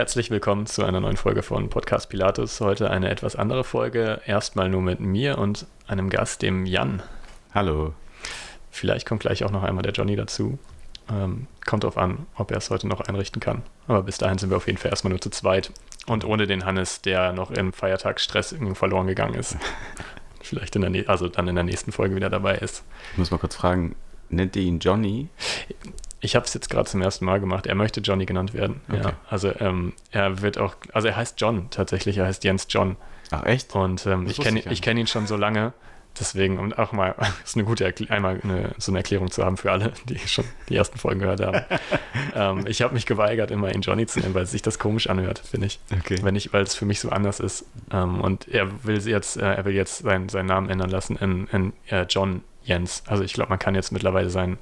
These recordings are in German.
Herzlich willkommen zu einer neuen Folge von Podcast Pilatus. Heute eine etwas andere Folge. Erstmal nur mit mir und einem Gast, dem Jan. Hallo. Vielleicht kommt gleich auch noch einmal der Johnny dazu. Ähm, kommt darauf an, ob er es heute noch einrichten kann. Aber bis dahin sind wir auf jeden Fall erstmal nur zu zweit. Und ohne den Hannes, der noch im Feiertagsstress irgendwie verloren gegangen ist. Vielleicht in der, also dann in der nächsten Folge wieder dabei ist. Ich muss mal kurz fragen, nennt ihr ihn Johnny? Ich habe es jetzt gerade zum ersten Mal gemacht. Er möchte Johnny genannt werden. Okay. Ja, also ähm, er wird auch, also er heißt John tatsächlich. Er heißt Jens John. Ach echt? Und ähm, ich kenne ich kenn ihn schon so lange. Deswegen, um auch mal, ist eine gute Erkl einmal eine, so eine Erklärung zu haben für alle, die schon die ersten Folgen gehört haben. ähm, ich habe mich geweigert, immer ihn Johnny zu nennen, weil sich das komisch anhört, finde ich. Okay. Wenn ich, weil es für mich so anders ist. Ähm, und er will jetzt, äh, er will jetzt seinen, seinen Namen ändern lassen in, in äh, John Jens. Also ich glaube, man kann jetzt mittlerweile seinen,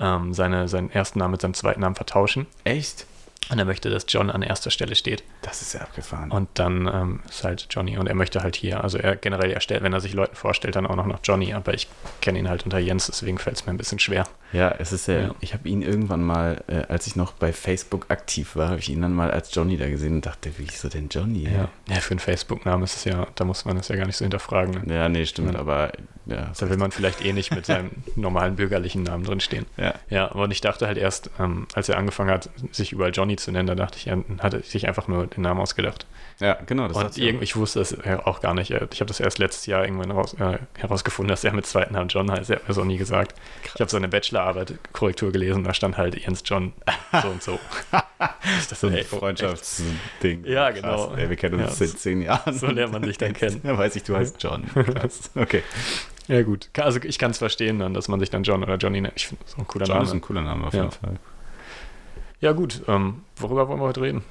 ähm, seine, seinen ersten Namen mit seinem zweiten Namen vertauschen. Echt? Und er möchte, dass John an erster Stelle steht. Das ist ja abgefahren. Und dann ähm, ist halt Johnny. Und er möchte halt hier, also er generell erstellt, wenn er sich Leuten vorstellt, dann auch noch nach Johnny. Aber ich kenne ihn halt unter Jens, deswegen fällt es mir ein bisschen schwer. Ja, es ist ja, ja. ich habe ihn irgendwann mal, äh, als ich noch bei Facebook aktiv war, habe ich ihn dann mal als Johnny da gesehen und dachte, wie ist so denn Johnny? Ja, ja für einen Facebook-Namen ist es ja, da muss man es ja gar nicht so hinterfragen. Ne? Ja, nee, stimmt, ja. aber ja. Da will man vielleicht eh nicht mit seinem normalen bürgerlichen Namen drin stehen. Ja. Ja, und ich dachte halt erst, ähm, als er angefangen hat, sich überall Johnny zu nennen, da dachte ich, er hat sich einfach nur den Namen ausgedacht. Ja, genau. Das und irgendwie, ich wusste das auch gar nicht. Ich habe das erst letztes Jahr irgendwann raus, äh, herausgefunden, dass er mit zweiten Namen John heißt. Er hat mir so nie gesagt. Krass. Ich habe seine Bachelorarbeit Korrektur gelesen, da stand halt Jens John so und so. das so ein Freundschaftsding. Ja, genau. Ey, wir kennen uns ja, seit zehn Jahren. So lernt man sich dann kennen. Ja, weiß ich, du heißt John. Krass. Okay. Ja, gut. Also ich kann es verstehen dann, dass man sich dann John oder Johnny nennt. Ich finde so ein cooler John Name. ist ein cooler Name auf ja. jeden Fall. Ja, gut. Ähm, worüber wollen wir heute reden?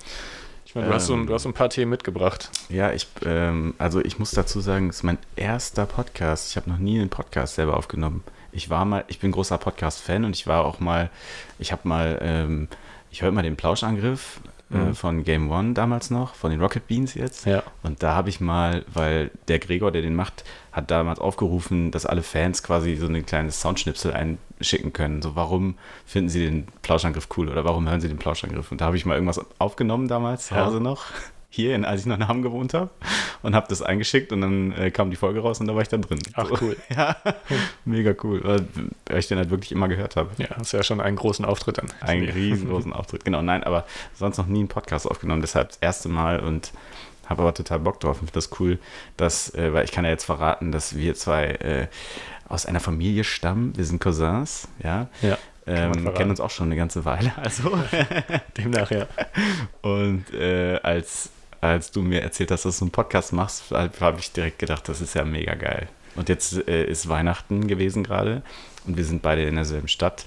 Ich meine, du, ähm, hast so ein, du hast so ein paar Themen mitgebracht. Ja, ich, ähm, also ich muss dazu sagen, es ist mein erster Podcast. Ich habe noch nie einen Podcast selber aufgenommen. Ich war mal, ich bin großer Podcast-Fan und ich war auch mal, ich habe mal, ähm, ich höre mal den Plauschangriff äh, mhm. von Game One damals noch, von den Rocket Beans jetzt. Ja. Und da habe ich mal, weil der Gregor, der den macht, hat damals aufgerufen, dass alle Fans quasi so ein kleines Soundschnipsel einschicken können. So, warum finden sie den Plauschangriff cool oder warum hören sie den Plauschangriff? Und da habe ich mal irgendwas aufgenommen damals zu Hause noch hier, in, als ich noch in Hamm gewohnt habe und habe das eingeschickt und dann äh, kam die Folge raus und da war ich da drin. Ach so. cool. Ja, mega cool, weil, ich den halt wirklich immer gehört habe. Ja, das ist ja schon einen großen Auftritt dann. Einen riesengroßen Auftritt, genau. Nein, aber sonst noch nie einen Podcast aufgenommen, deshalb das erste Mal und habe aber total Bock drauf und finde das cool, dass, äh, weil ich kann ja jetzt verraten, dass wir zwei äh, aus einer Familie stammen. Wir sind Cousins, ja. Ja. Ähm, kennen uns auch schon eine ganze Weile, also demnach ja. Und äh, als als du mir erzählt hast, dass du einen Podcast machst, habe ich direkt gedacht, das ist ja mega geil. Und jetzt äh, ist Weihnachten gewesen gerade und wir sind beide in derselben Stadt,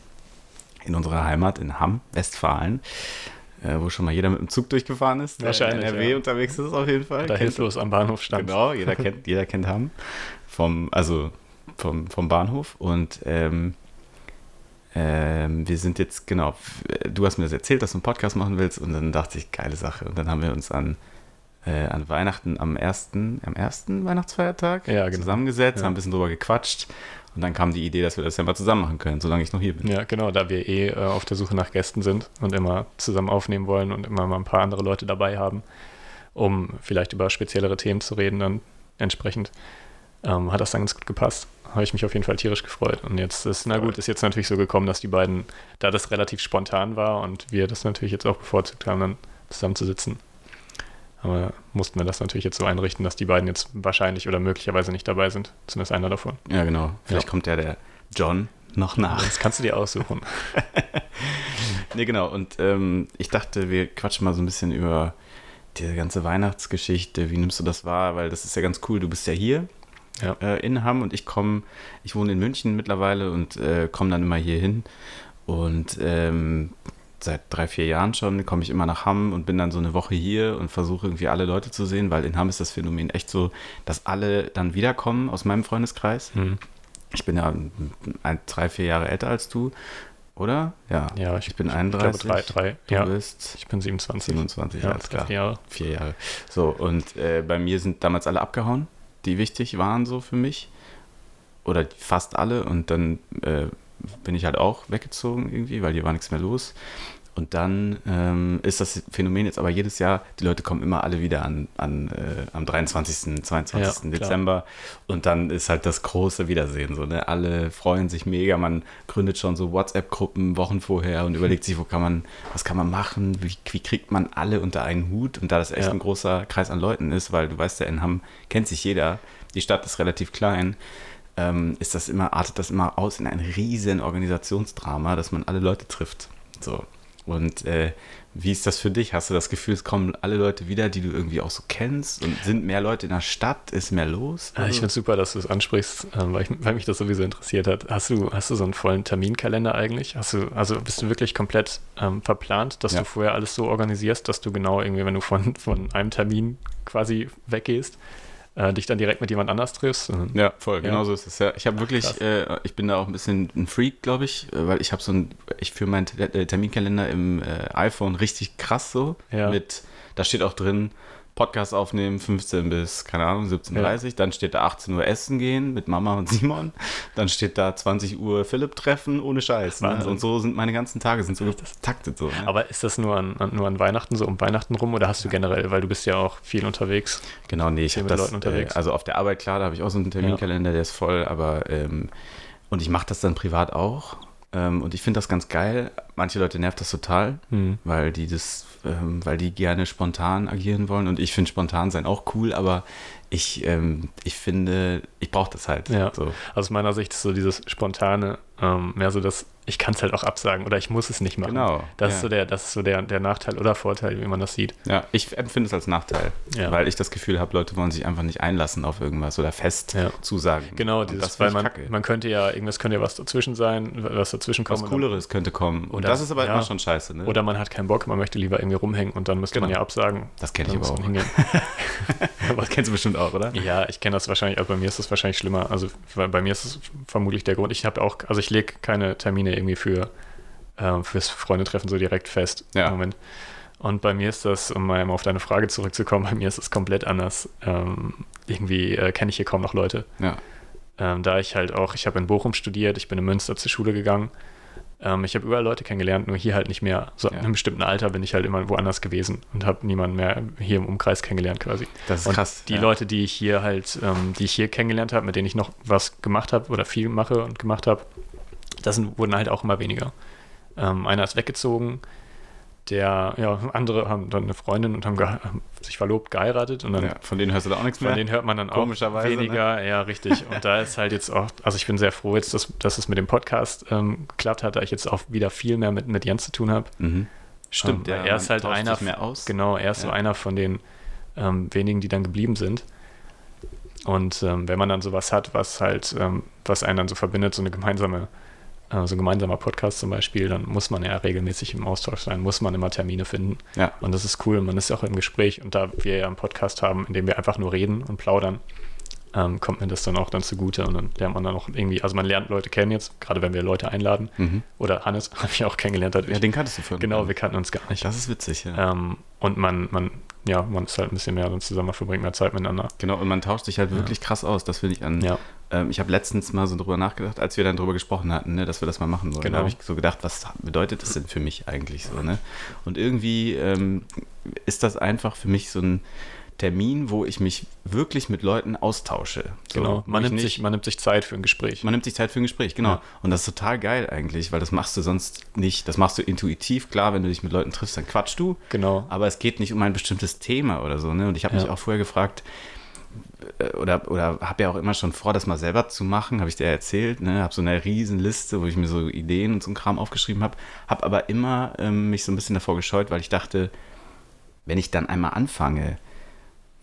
in unserer Heimat in Hamm, Westfalen, äh, wo schon mal jeder mit dem Zug durchgefahren ist. Wahrscheinlich. In NRW ja. unterwegs ist auf jeden Fall. Da hilflos am Bahnhof stand. Genau, jeder kennt, jeder kennt Hamm. Vom, also vom, vom Bahnhof. Und ähm, ähm, wir sind jetzt, genau, du hast mir das erzählt, dass du einen Podcast machen willst und dann dachte ich, geile Sache. Und dann haben wir uns an äh, an Weihnachten am ersten, am ersten Weihnachtsfeiertag ja, genau. zusammengesetzt, ja. haben ein bisschen drüber gequatscht. Und dann kam die Idee, dass wir das ja mal zusammen machen können, solange ich noch hier bin. Ja, genau, da wir eh äh, auf der Suche nach Gästen sind und immer zusammen aufnehmen wollen und immer mal ein paar andere Leute dabei haben, um vielleicht über speziellere Themen zu reden, dann entsprechend ähm, hat das dann ganz gut gepasst. Habe ich mich auf jeden Fall tierisch gefreut. Und jetzt ist, na gut, ist jetzt natürlich so gekommen, dass die beiden, da das relativ spontan war und wir das natürlich jetzt auch bevorzugt haben, dann zusammenzusitzen, aber mussten wir das natürlich jetzt so einrichten, dass die beiden jetzt wahrscheinlich oder möglicherweise nicht dabei sind. Zumindest einer davon. Ja, genau. Vielleicht ja. kommt ja der John noch nach. Das kannst du dir aussuchen. nee, genau. Und ähm, ich dachte, wir quatschen mal so ein bisschen über diese ganze Weihnachtsgeschichte. Wie nimmst du das wahr? Weil das ist ja ganz cool. Du bist ja hier ja. Äh, in Hamm und ich komme, ich wohne in München mittlerweile und äh, komme dann immer hier hin. Und ähm, seit drei, vier Jahren schon, komme ich immer nach Hamm und bin dann so eine Woche hier und versuche irgendwie alle Leute zu sehen, weil in Hamm ist das Phänomen echt so, dass alle dann wiederkommen aus meinem Freundeskreis. Mhm. Ich bin ja ein, drei, vier Jahre älter als du, oder? Ja, ja ich, ich bin 31. Ich glaube drei, drei. Du ja. bist ich bin 27. 27, ja, alles klar. Vier Jahre. Vier Jahre. So, und äh, bei mir sind damals alle abgehauen, die wichtig waren so für mich. Oder fast alle. Und dann äh, bin ich halt auch weggezogen irgendwie, weil hier war nichts mehr los. Und dann ähm, ist das Phänomen jetzt aber jedes Jahr, die Leute kommen immer alle wieder an, an äh, am 23., 22. Ja, Dezember und dann ist halt das große Wiedersehen. So, ne? Alle freuen sich mega, man gründet schon so WhatsApp-Gruppen Wochen vorher und überlegt sich, wo kann man, was kann man machen, wie, wie kriegt man alle unter einen Hut und da das echt Ja. ein großer Kreis an Leuten ist, weil du weißt ja, in Hamm kennt sich jeder, die Stadt ist relativ klein, ähm, ist das immer, artet das immer aus in ein riesen Organisationsdrama, dass man alle Leute trifft. So. Und äh, wie ist das für dich? Hast du das Gefühl, es kommen alle Leute wieder, die du irgendwie auch so kennst? Und sind mehr Leute in der Stadt? Ist mehr los? Äh, Ich finde es super, dass du es ansprichst, ähm, weil, ich, weil mich das sowieso interessiert hat. Hast du, hast du so einen vollen Terminkalender eigentlich? Hast du, also bist du wirklich komplett ähm, verplant, dass Ja. du vorher alles so organisierst, dass du genau irgendwie, wenn du von, von einem Termin quasi weggehst, äh, dich dann direkt mit jemand anders triffst? Ja, voll, Ja. genau so ist es. Ja. Ich habe wirklich, äh, ich bin da auch ein bisschen ein Freak, glaube ich, äh, weil ich habe so ein, ich führe meinen äh, Terminkalender im äh, iPhone richtig krass so. Ja. Mit, da steht auch drin, Podcast aufnehmen, 15 bis, keine Ahnung, 17.30 Uhr. Dann steht da 18 Uhr essen gehen mit Mama und Simon. Dann steht da 20 Uhr Philipp treffen, ohne Scheiß. Ne? Und so sind meine ganzen Tage, sind so getaktet so. Ne? Aber ist das nur an, nur an Weihnachten, so um Weihnachten rum, oder hast du generell, weil du bist ja auch viel unterwegs? Genau, nee, ich habe das, Leuten unterwegs. Äh, also auf der Arbeit, klar, da habe ich auch so einen Terminkalender, der ist voll, aber ähm, und ich mache das dann privat auch ähm, und ich finde das ganz geil. Manche Leute nervt das total, Hm. weil die das, ähm, weil die gerne spontan agieren wollen und ich finde spontan sein auch cool, aber ich, ähm, ich finde, ich brauche das halt. Ja. So. Aus meiner Sicht ist so dieses Spontane ähm, mehr so, dass ich kann es halt auch absagen oder ich muss es nicht machen. Genau, Das ja. ist so der, das ist so der, der Nachteil oder Vorteil, wie man das sieht. Ja, ich empfinde es als Nachteil, Ja. weil ich das Gefühl habe, Leute wollen sich einfach nicht einlassen auf irgendwas oder fest Ja. zusagen. Genau, Und dieses, das weil man, kacke. man könnte ja, irgendwas könnte ja was dazwischen sein, was dazwischen kommt. was Cooleres könnte kommen. Und Oder- das ist aber immer schon scheiße, ne? Oder man hat keinen Bock, man möchte lieber irgendwie rumhängen und dann müsste man Genau. ja absagen. Das kenn ich aber auch. man das kennst du bestimmt auch, oder? Ja, ich kenne das wahrscheinlich, aber bei mir ist das wahrscheinlich schlimmer. Also bei mir ist es vermutlich der Grund. Ich habe auch, also ich lege keine Termine irgendwie für ähm, fürs Freundetreffen so direkt fest Ja. im Moment. Und bei mir ist das, um mal auf deine Frage zurückzukommen, bei mir ist es komplett anders. Ähm, irgendwie äh, kenne ich hier kaum noch Leute. Ja. Ähm, da ich halt auch, ich habe in Bochum studiert, ich bin in Münster zur Schule gegangen. Ähm, ich habe überall Leute kennengelernt, nur hier halt nicht mehr. So ab Ja. einem bestimmten Alter bin ich halt immer woanders gewesen und habe niemanden mehr hier im Umkreis kennengelernt quasi. Das ist Und krass. Die ja. Leute, die ich hier halt, ähm, die ich hier kennengelernt habe, mit denen ich noch was gemacht habe oder viel mache und gemacht habe, das sind, wurden halt auch immer weniger. Ähm, einer ist weggezogen, der, ja, andere haben dann eine Freundin und haben, haben sich verlobt, geheiratet und dann ja, von denen hörst du da auch nichts von mehr. denen hört man dann auch ne? weniger. Ja, richtig. Und da ist halt jetzt auch, also ich bin sehr froh jetzt, dass, dass es mit dem Podcast ähm, geklappt hat, da ich jetzt auch wieder viel mehr mit, mit Jens zu tun habe. Mhm. Stimmt, Ähm, ja. er ist halt einer mehr aus. Genau, er ist so Ja. einer von den ähm, wenigen, die dann geblieben sind. Und ähm, wenn man dann sowas hat, was halt, ähm, was einen dann so verbindet, so eine gemeinsame, so ein gemeinsamer Podcast zum Beispiel, dann muss man ja regelmäßig im Austausch sein, muss man immer Termine finden. Ja. Und das ist cool, man ist auch im Gespräch. Und da wir ja einen Podcast haben, in dem wir einfach nur reden und plaudern, ähm, kommt mir das dann auch dann zugute. Und dann lernt man dann auch irgendwie, also man lernt Leute kennen jetzt, gerade wenn wir Leute einladen. Mhm. Oder Hannes habe ich auch kennengelernt. dadurch. Ja, den kanntest du von. genau, wir kannten uns gar nicht. Das ist witzig, ja. Ähm, und man, man, ja, man ist halt ein bisschen mehr dann zusammen, man verbringt mehr Zeit miteinander. Genau, und man tauscht sich halt wirklich krass aus. Das finde ich an. Ja. Ähm, ich habe letztens mal so drüber nachgedacht, als wir dann drüber gesprochen hatten, ne, dass wir das mal machen wollen. Genau. Da habe ich so gedacht, was bedeutet das denn für mich eigentlich so, ne? Und irgendwie ähm, ist das einfach für mich so ein Termin, wo ich mich wirklich mit Leuten austausche. So, Genau. Man nimmt, nicht- sich, man nimmt sich Zeit für ein Gespräch. Man nimmt sich Zeit für ein Gespräch, genau. Ja. Und das ist total geil eigentlich, weil das machst du sonst nicht. Das machst du intuitiv. Klar, wenn du dich mit Leuten triffst, dann quatschst du. genau. Aber es geht nicht um ein bestimmtes Thema oder so. Ne? Und ich habe mich Ja. auch vorher gefragt, äh, oder, oder habe ja auch immer schon vor, das mal selber zu machen, habe ich dir erzählt. Ne? Habe so eine riesen Liste, wo ich mir so Ideen und so einen Kram aufgeschrieben habe. Habe aber immer ähm, mich so ein bisschen davor gescheut, weil ich dachte, wenn ich dann einmal anfange,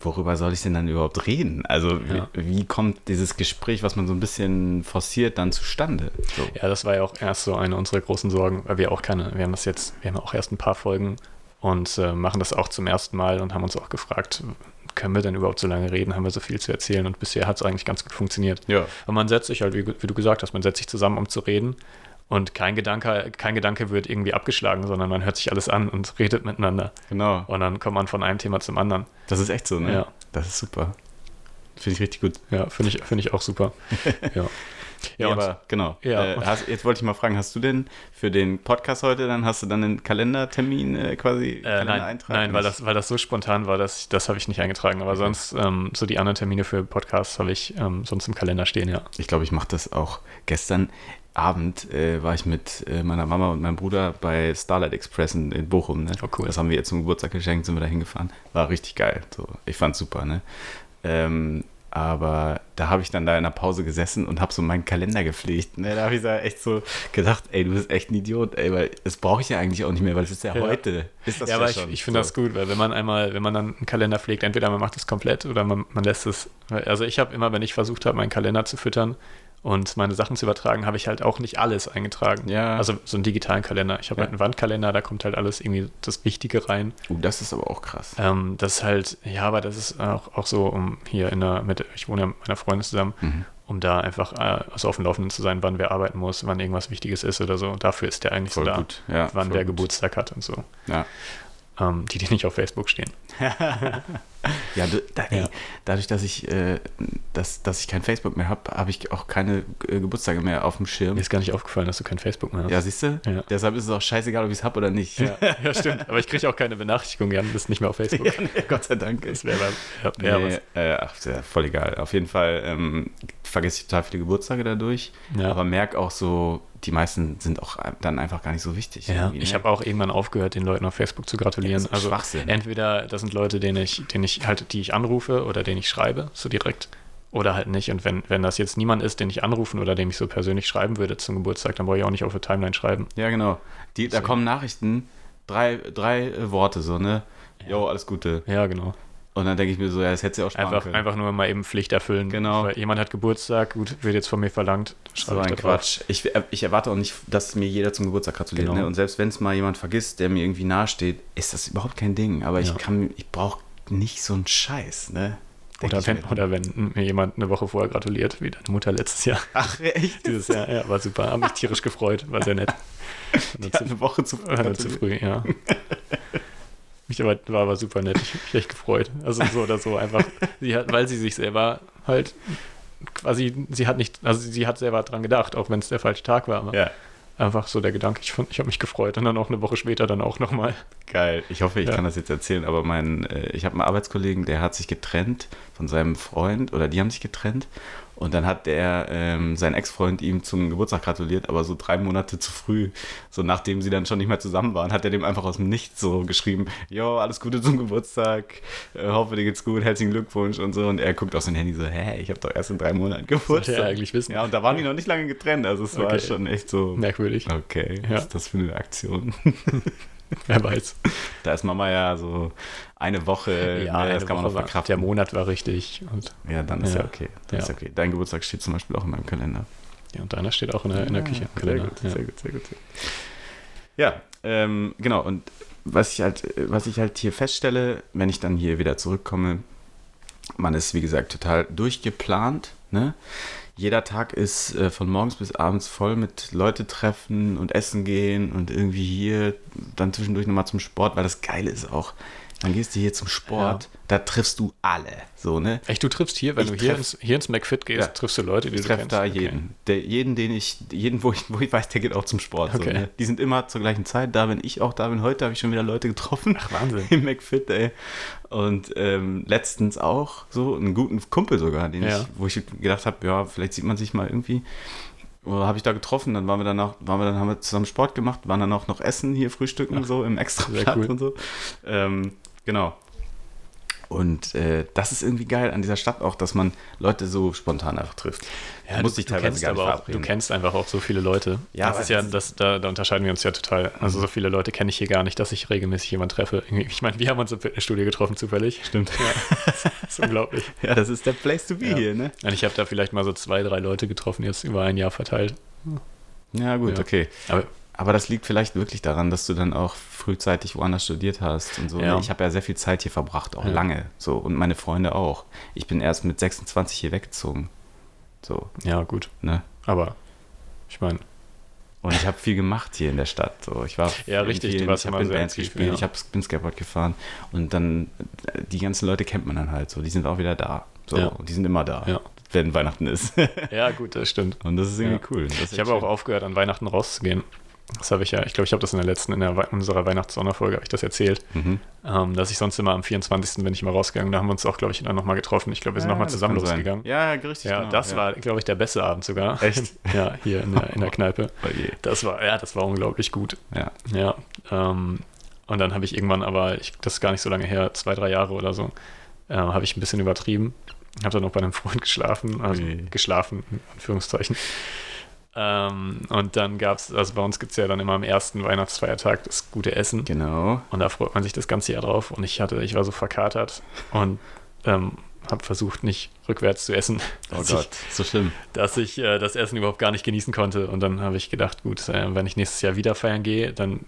worüber soll ich denn dann überhaupt reden? Also Ja. wie, wie kommt dieses Gespräch, was man so ein bisschen forciert, dann zustande? So. Ja, das war ja auch erst so eine unserer großen Sorgen, weil wir auch keine, wir haben das jetzt, wir haben auch erst ein paar Folgen und äh, machen das auch zum ersten Mal und haben uns auch gefragt, können wir denn überhaupt so lange reden? Haben wir so viel zu erzählen? Und bisher hat es eigentlich ganz gut funktioniert. Ja. Und man setzt sich halt, wie, wie du gesagt hast, man setzt sich zusammen, um zu reden. Und kein Gedanke, kein Gedanke wird irgendwie abgeschlagen, sondern man hört sich alles an und redet miteinander. Genau. Und dann kommt man von einem Thema zum anderen. Das ist echt so, ne? Ja. Das ist super. Finde ich richtig gut. Ja, finde ich, find ich auch super. ja. Ja, und- aber genau. Ja. Äh, hast, jetzt wollte ich mal fragen, hast du denn für den Podcast heute, dann hast du dann einen Kalendertermin äh, quasi Äh, nein, nein weil, das, weil das so spontan war, dass ich, das habe ich nicht eingetragen. Aber sonst, ähm, so die anderen Termine für Podcasts habe ich ähm, sonst im Kalender stehen, ja. Ich glaube, ich mache das auch. Gestern Abend äh, war ich mit äh, meiner Mama und meinem Bruder bei Starlight Express in, in Bochum. Ne? Oh, cool. Das haben wir jetzt zum Geburtstag geschenkt, sind wir da hingefahren. War richtig geil. So, ich fand's super, ne? Ähm, aber da habe ich dann da in der Pause gesessen und habe so meinen Kalender gepflegt. Ne? Da habe ich da echt so gedacht, ey, du bist echt ein Idiot, ey, weil das brauche ich ja eigentlich auch nicht mehr, weil es ist ja, Ja. heute. Ist das ja, ja, aber ich, schon. ich finde das gut, weil wenn man einmal, wenn man dann einen Kalender pflegt, entweder man macht es komplett oder man, man lässt es. Also ich habe immer, wenn ich versucht habe, meinen Kalender zu füttern und meine Sachen zu übertragen, habe ich halt auch nicht alles eingetragen. Ja. Also so einen digitalen Kalender. Ich habe Ja. halt einen Wandkalender, da kommt halt alles irgendwie das Wichtige rein. Uh, das ist aber auch krass. Ähm, das ist halt, ja, aber das ist auch, auch so, um hier in der, mit, ich wohne ja mit meiner Freundin zusammen, Mhm. um da einfach äh, also auf dem Laufenden zu sein, wann wer arbeiten muss, wann irgendwas Wichtiges ist oder so. Und dafür ist der eigentlich Voll so da, gut. Ja, wann wer gut. Geburtstag hat und so. Ja. Ähm, die, die nicht auf Facebook stehen. Ja, du, da, ey, Ja. dadurch, dass ich, äh, dass, dass ich kein Facebook mehr habe, habe ich auch keine äh, Geburtstage mehr auf dem Schirm. Mir ist gar nicht aufgefallen, dass du kein Facebook mehr hast. Ja, siehst du? Ja. Deshalb ist es auch scheißegal, ob ich es habe oder nicht. Ja, ja, stimmt. Aber ich kriege auch keine Benachrichtigung, Jan, du bist nicht mehr auf Facebook. Ja, nee, Gott sei Dank. Das wäre ja, Nee, äh, ach, voll egal. Auf jeden Fall ähm, vergesse ich total viele Geburtstage dadurch, Ja. aber merke auch so, die meisten sind auch dann einfach gar nicht so wichtig. Ja, irgendwie, ich ne? habe auch irgendwann aufgehört, den Leuten auf Facebook zu gratulieren. Ja, das ist also Schwachsinn. entweder das sind Leute, denen ich, denen ich halt, die ich anrufe oder denen ich schreibe, so direkt, oder halt nicht. Und wenn, wenn das jetzt niemand ist, den ich anrufen oder dem ich so persönlich schreiben würde zum Geburtstag, dann brauche ich auch nicht auf der Timeline schreiben. Ja, genau. Die, da So. kommen Nachrichten, drei, drei äh, Worte so, ne? Jo, alles Gute. Ja, genau. Und dann denke ich mir so, ja, das hätte sie auch sparen Einfach, können. einfach nur mal eben Pflicht erfüllen. Genau. Weil jemand hat Geburtstag, gut, wird jetzt von mir verlangt. So ich ein drauf. Quatsch. Ich, ich erwarte auch nicht, dass mir jeder zum Geburtstag gratuliert. Genau. Ne? Und selbst wenn es mal jemand vergisst, der mir irgendwie nahesteht, ist das überhaupt kein Ding. Aber Ja. ich kann, ich brauche nicht so einen Scheiß, ne? Oder ich wenn, mir. oder wenn mir jemand eine Woche vorher gratuliert, wie deine Mutter letztes Jahr. Ach, echt? Dieses Jahr, ja, war super. Habe mich tierisch gefreut, war sehr nett. Die hat eine Woche zu früh. Zu früh, ja. Mich aber, war aber super nett. Ich habe mich echt gefreut. Also so oder so einfach. Sie hat, weil sie sich selber halt quasi, sie hat nicht, also sie hat selber dran gedacht, auch wenn es der falsche Tag war. Ja, einfach so der Gedanke, ich, fand- ich habe mich gefreut und dann auch eine Woche später dann auch nochmal. geil. Ich hoffe, ich Ja. kann das jetzt erzählen, aber mein, äh, ich habe einen Arbeitskollegen, der hat sich getrennt von seinem Freund oder die haben sich getrennt. Und dann hat der, ähm, sein Ex-Freund ihm zum Geburtstag gratuliert, aber so drei Monate zu früh, so nachdem sie dann schon nicht mehr zusammen waren, hat er dem einfach aus dem Nichts so geschrieben, jo, alles Gute zum Geburtstag, äh, hoffe dir geht's gut, herzlichen Glückwunsch und so. Und er guckt auf sein Handy so, hä, ich habe doch erst in drei Monaten Sollte Geburtstag. er eigentlich wissen. Ja, und da waren die noch nicht lange getrennt, also es war Okay. schon echt so, Merkwürdig. okay, Ja. was ist das für eine Aktion? Wer weiß. Da ist Mama ja so eine Woche, ne, das kann man noch Woche verkraften. Der Monat war richtig. Und, Ja, dann ist ja, Ja. okay. Dann Ja. ist ja okay. Dein Geburtstag steht zum Beispiel auch in meinem Kalender. ja, und deiner steht auch in der, in der Küche. im Sehr Kalender. gut, ja. sehr gut, sehr gut. sehr gut. Ja, ähm, genau. Und was ich halt, was ich halt hier feststelle, wenn ich dann hier wieder zurückkomme, man ist wie gesagt total durchgeplant. Ne? Jeder Tag ist äh, von morgens bis abends voll mit Leute treffen und essen gehen und irgendwie hier dann zwischendurch nochmal zum Sport, weil das Geile ist auch. Dann gehst du hier zum Sport, da triffst du alle. So, ne? Echt, du triffst hier, wenn Ich du hier treff- ins, hier ins McFit gehst, Ja. triffst du Leute, die Ich du treffe kennst. da Okay. jeden. Der, jeden, den ich, jeden, wo ich, wo ich weiß, der geht auch zum Sport. So, Okay. ne? Die sind immer zur gleichen Zeit da, wenn ich auch da bin. Heute habe ich schon wieder Leute getroffen. Ach, Wahnsinn. Im McFit, ey. Und ähm, letztens auch so einen guten Kumpel sogar, den Ja. ich, wo ich gedacht habe, ja, vielleicht sieht man sich mal irgendwie. Habe ich da getroffen, dann waren wir danach, waren wir dann, haben wir zusammen Sport gemacht, waren dann auch noch essen hier, frühstücken Ach, so im extra sehr Platz cool. und so. Ähm, genau. Und äh, das ist irgendwie geil an dieser Stadt auch, dass man Leute so spontan einfach trifft. Ja, Du musst dich teilweise gar nicht aber auch, du kennst einfach auch so viele Leute. Ja, das ist ja, das, da, da unterscheiden wir uns ja total. Also so viele Leute kenne ich hier gar nicht, dass ich regelmäßig jemanden treffe. Ich meine, wir haben uns im Fitnessstudio getroffen zufällig. Stimmt. Ja, das ist unglaublich. Ja, das ist der Place to be Ja. hier, ne? Und ich habe da vielleicht mal so zwei, drei Leute getroffen, jetzt über ein Jahr verteilt. Ja, gut, Ja. okay. Aber Aber das liegt vielleicht wirklich daran, dass du dann auch frühzeitig woanders studiert hast und so. Ja. Ich habe ja sehr viel Zeit hier verbracht, auch Ja. lange. So, und meine Freunde auch. Ich bin erst mit 26 hier weggezogen. So, ja, gut. ne? Aber ich meine, Und ich habe viel gemacht hier in der Stadt. So, ich war Ja, richtig, du vielen- warst ich habe in Bands gespielt, ja. ich hab, bin Skateboard gefahren und dann äh, die ganzen Leute kennt man dann halt so. Die sind auch wieder da. So, Ja. und die sind immer da, Ja. wenn Weihnachten ist. Ja, gut, das stimmt. und das ist irgendwie Ja. cool. Ich habe auch aufgehört, an Weihnachten rauszugehen. Das habe ich ja, ich glaube, ich habe das in der letzten, in der, Wei- unserer Weihnachtssonderfolge, habe ich das erzählt, Mhm. ähm, dass ich sonst immer am 24. bin ich mal rausgegangen. Da haben wir uns auch, glaube ich, dann nochmal getroffen. Ich glaube, wir sind nochmal das zusammen losgegangen. Ja, richtig. Ja, genau, das ja. war, glaube ich, der beste Abend sogar. Echt? ja, hier in der, in der Kneipe. Oh je. Das war, ja, das war unglaublich gut. Ja. Ja. Ähm, und dann habe ich irgendwann aber, ich, das ist gar nicht so lange her, zwei, drei Jahre oder so, äh, habe ich ein bisschen übertrieben. Habe dann noch bei einem Freund geschlafen, also Ui. geschlafen, in Anführungszeichen. Ähm, und dann gab es, also bei uns gibt es ja dann immer am ersten Weihnachtsfeiertag das gute Essen. Genau. Und da freut man sich das ganze Jahr drauf. Und ich hatte, ich war so verkatert und ähm, habe versucht, nicht rückwärts zu essen, Oh Gott, so schlimm. ich, dass ich äh, das Essen überhaupt gar nicht genießen konnte. Und dann habe ich gedacht, gut, äh, wenn ich nächstes Jahr wieder feiern gehe, dann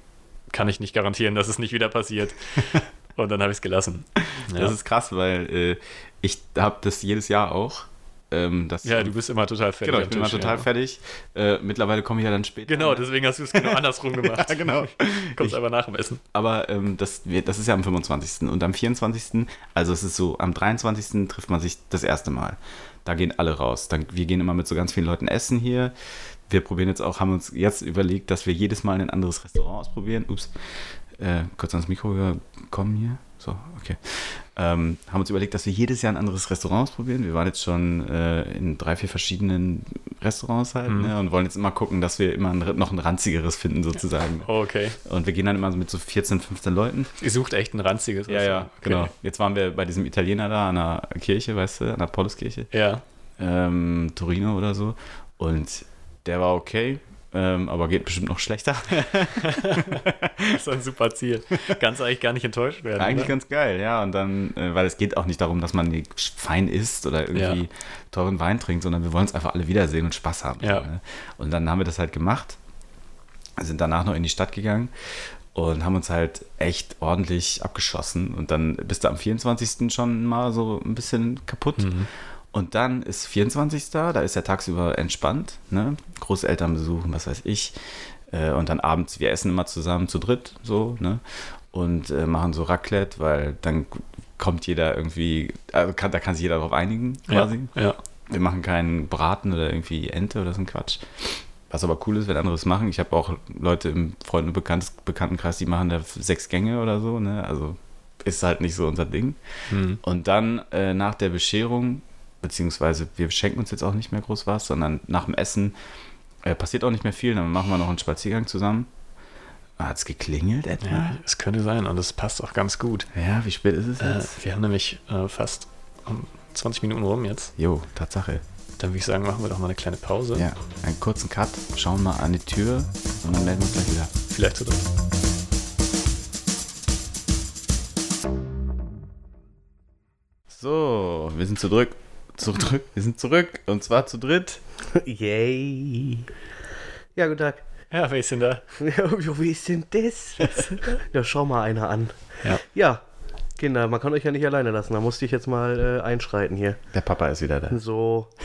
kann ich nicht garantieren, dass es nicht wieder passiert. und dann habe ich es gelassen. Ja. Das ist krass, weil äh, ich habe das jedes Jahr auch. Ähm, das ja, du bist immer total fertig. Genau, ich bin immer total ja. fertig. Äh, mittlerweile komme ich ja dann später. Genau, deswegen hast du es genau andersrum gemacht. Ja, genau. Kommst Ich- einfach nach dem Essen. Aber ähm, das, wird- das ist ja am 25. Und am 24. Also es ist so, am 23. trifft man sich das erste Mal. Da gehen alle raus. Dann, wir gehen immer mit so ganz vielen Leuten essen hier. Wir probieren jetzt auch, haben uns jetzt überlegt, dass wir jedes Mal ein anderes Restaurant ausprobieren. Ups. Äh, kurz ans Mikro kommen hier. So, okay. Ähm, haben uns überlegt, dass wir jedes Jahr ein anderes Restaurant ausprobieren. Wir waren jetzt schon äh, in drei, vier verschiedenen Restaurants halt Mhm. ne, und wollen jetzt immer gucken, dass wir immer ein, noch ein ranzigeres finden sozusagen. Oh, okay. Und wir gehen dann immer so mit so 14, 15 Leuten. Ihr sucht echt ein ranziges Ja, ja, Restaurant. Okay. genau. Jetzt waren wir bei diesem Italiener da an der Kirche, weißt du, an der Pauluskirche, Ja, ähm, Torino oder so. Und der war okay, ähm, aber geht bestimmt noch schlechter. das ist ein super Ziel. Kannst eigentlich gar nicht enttäuscht werden. Eigentlich oder? ganz geil, ja. Und dann, äh, weil es geht auch nicht darum, dass man fein isst oder irgendwie Ja. teuren Wein trinkt, sondern wir wollen es einfach alle wiedersehen und Spaß haben. Ja. So, ne? Und dann haben wir das halt gemacht, sind danach noch in die Stadt gegangen und haben uns halt echt ordentlich abgeschossen. Und dann bist du am 24. schon mal so ein bisschen kaputt. Mhm. Und dann ist 24. da ist er tagsüber entspannt, ne? Großeltern besuchen, was weiß ich. Äh, Und dann abends, wir essen immer zusammen zu dritt, so, ne? Und äh, machen so Raclette, weil dann kommt jeder irgendwie, also kann, da kann sich jeder darauf einigen, quasi. Ja, ja. Wir machen keinen Braten oder irgendwie Ente oder so ein Quatsch. Was aber cool ist, wenn andere es machen. Ich habe auch Leute im Freund- und Bekanntes- Bekanntenkreis, die machen da sechs Gänge oder so, ne? Also ist halt nicht so unser Ding. Mhm. Und dann äh, nach der Bescherung, beziehungsweise wir schenken uns jetzt auch nicht mehr groß was, sondern nach dem Essen äh, passiert auch nicht mehr viel. Dann machen wir noch einen Spaziergang zusammen. Hat es geklingelt etwa? ja, es könnte sein und es passt auch ganz gut. Ja, wie spät ist es Äh, jetzt? wir haben nämlich äh, fast um 20 Minuten rum jetzt. Jo, Tatsache. Dann würde ich sagen, machen wir doch mal eine kleine Pause. Ja, einen kurzen Cut, schauen mal an die Tür und dann melden wir uns gleich wieder. Vielleicht zu dritt. So, wir sind zurück. Zurück. Wir sind zurück und zwar zu dritt. Yay. Ja, guten Tag. Ja, wer ist denn da? Ja, wie ist denn das? ja, schau mal einer an. Ja. Ja, Kinder, man kann euch ja nicht alleine lassen. Da musste ich jetzt mal äh, einschreiten hier. Der Papa ist wieder da. So.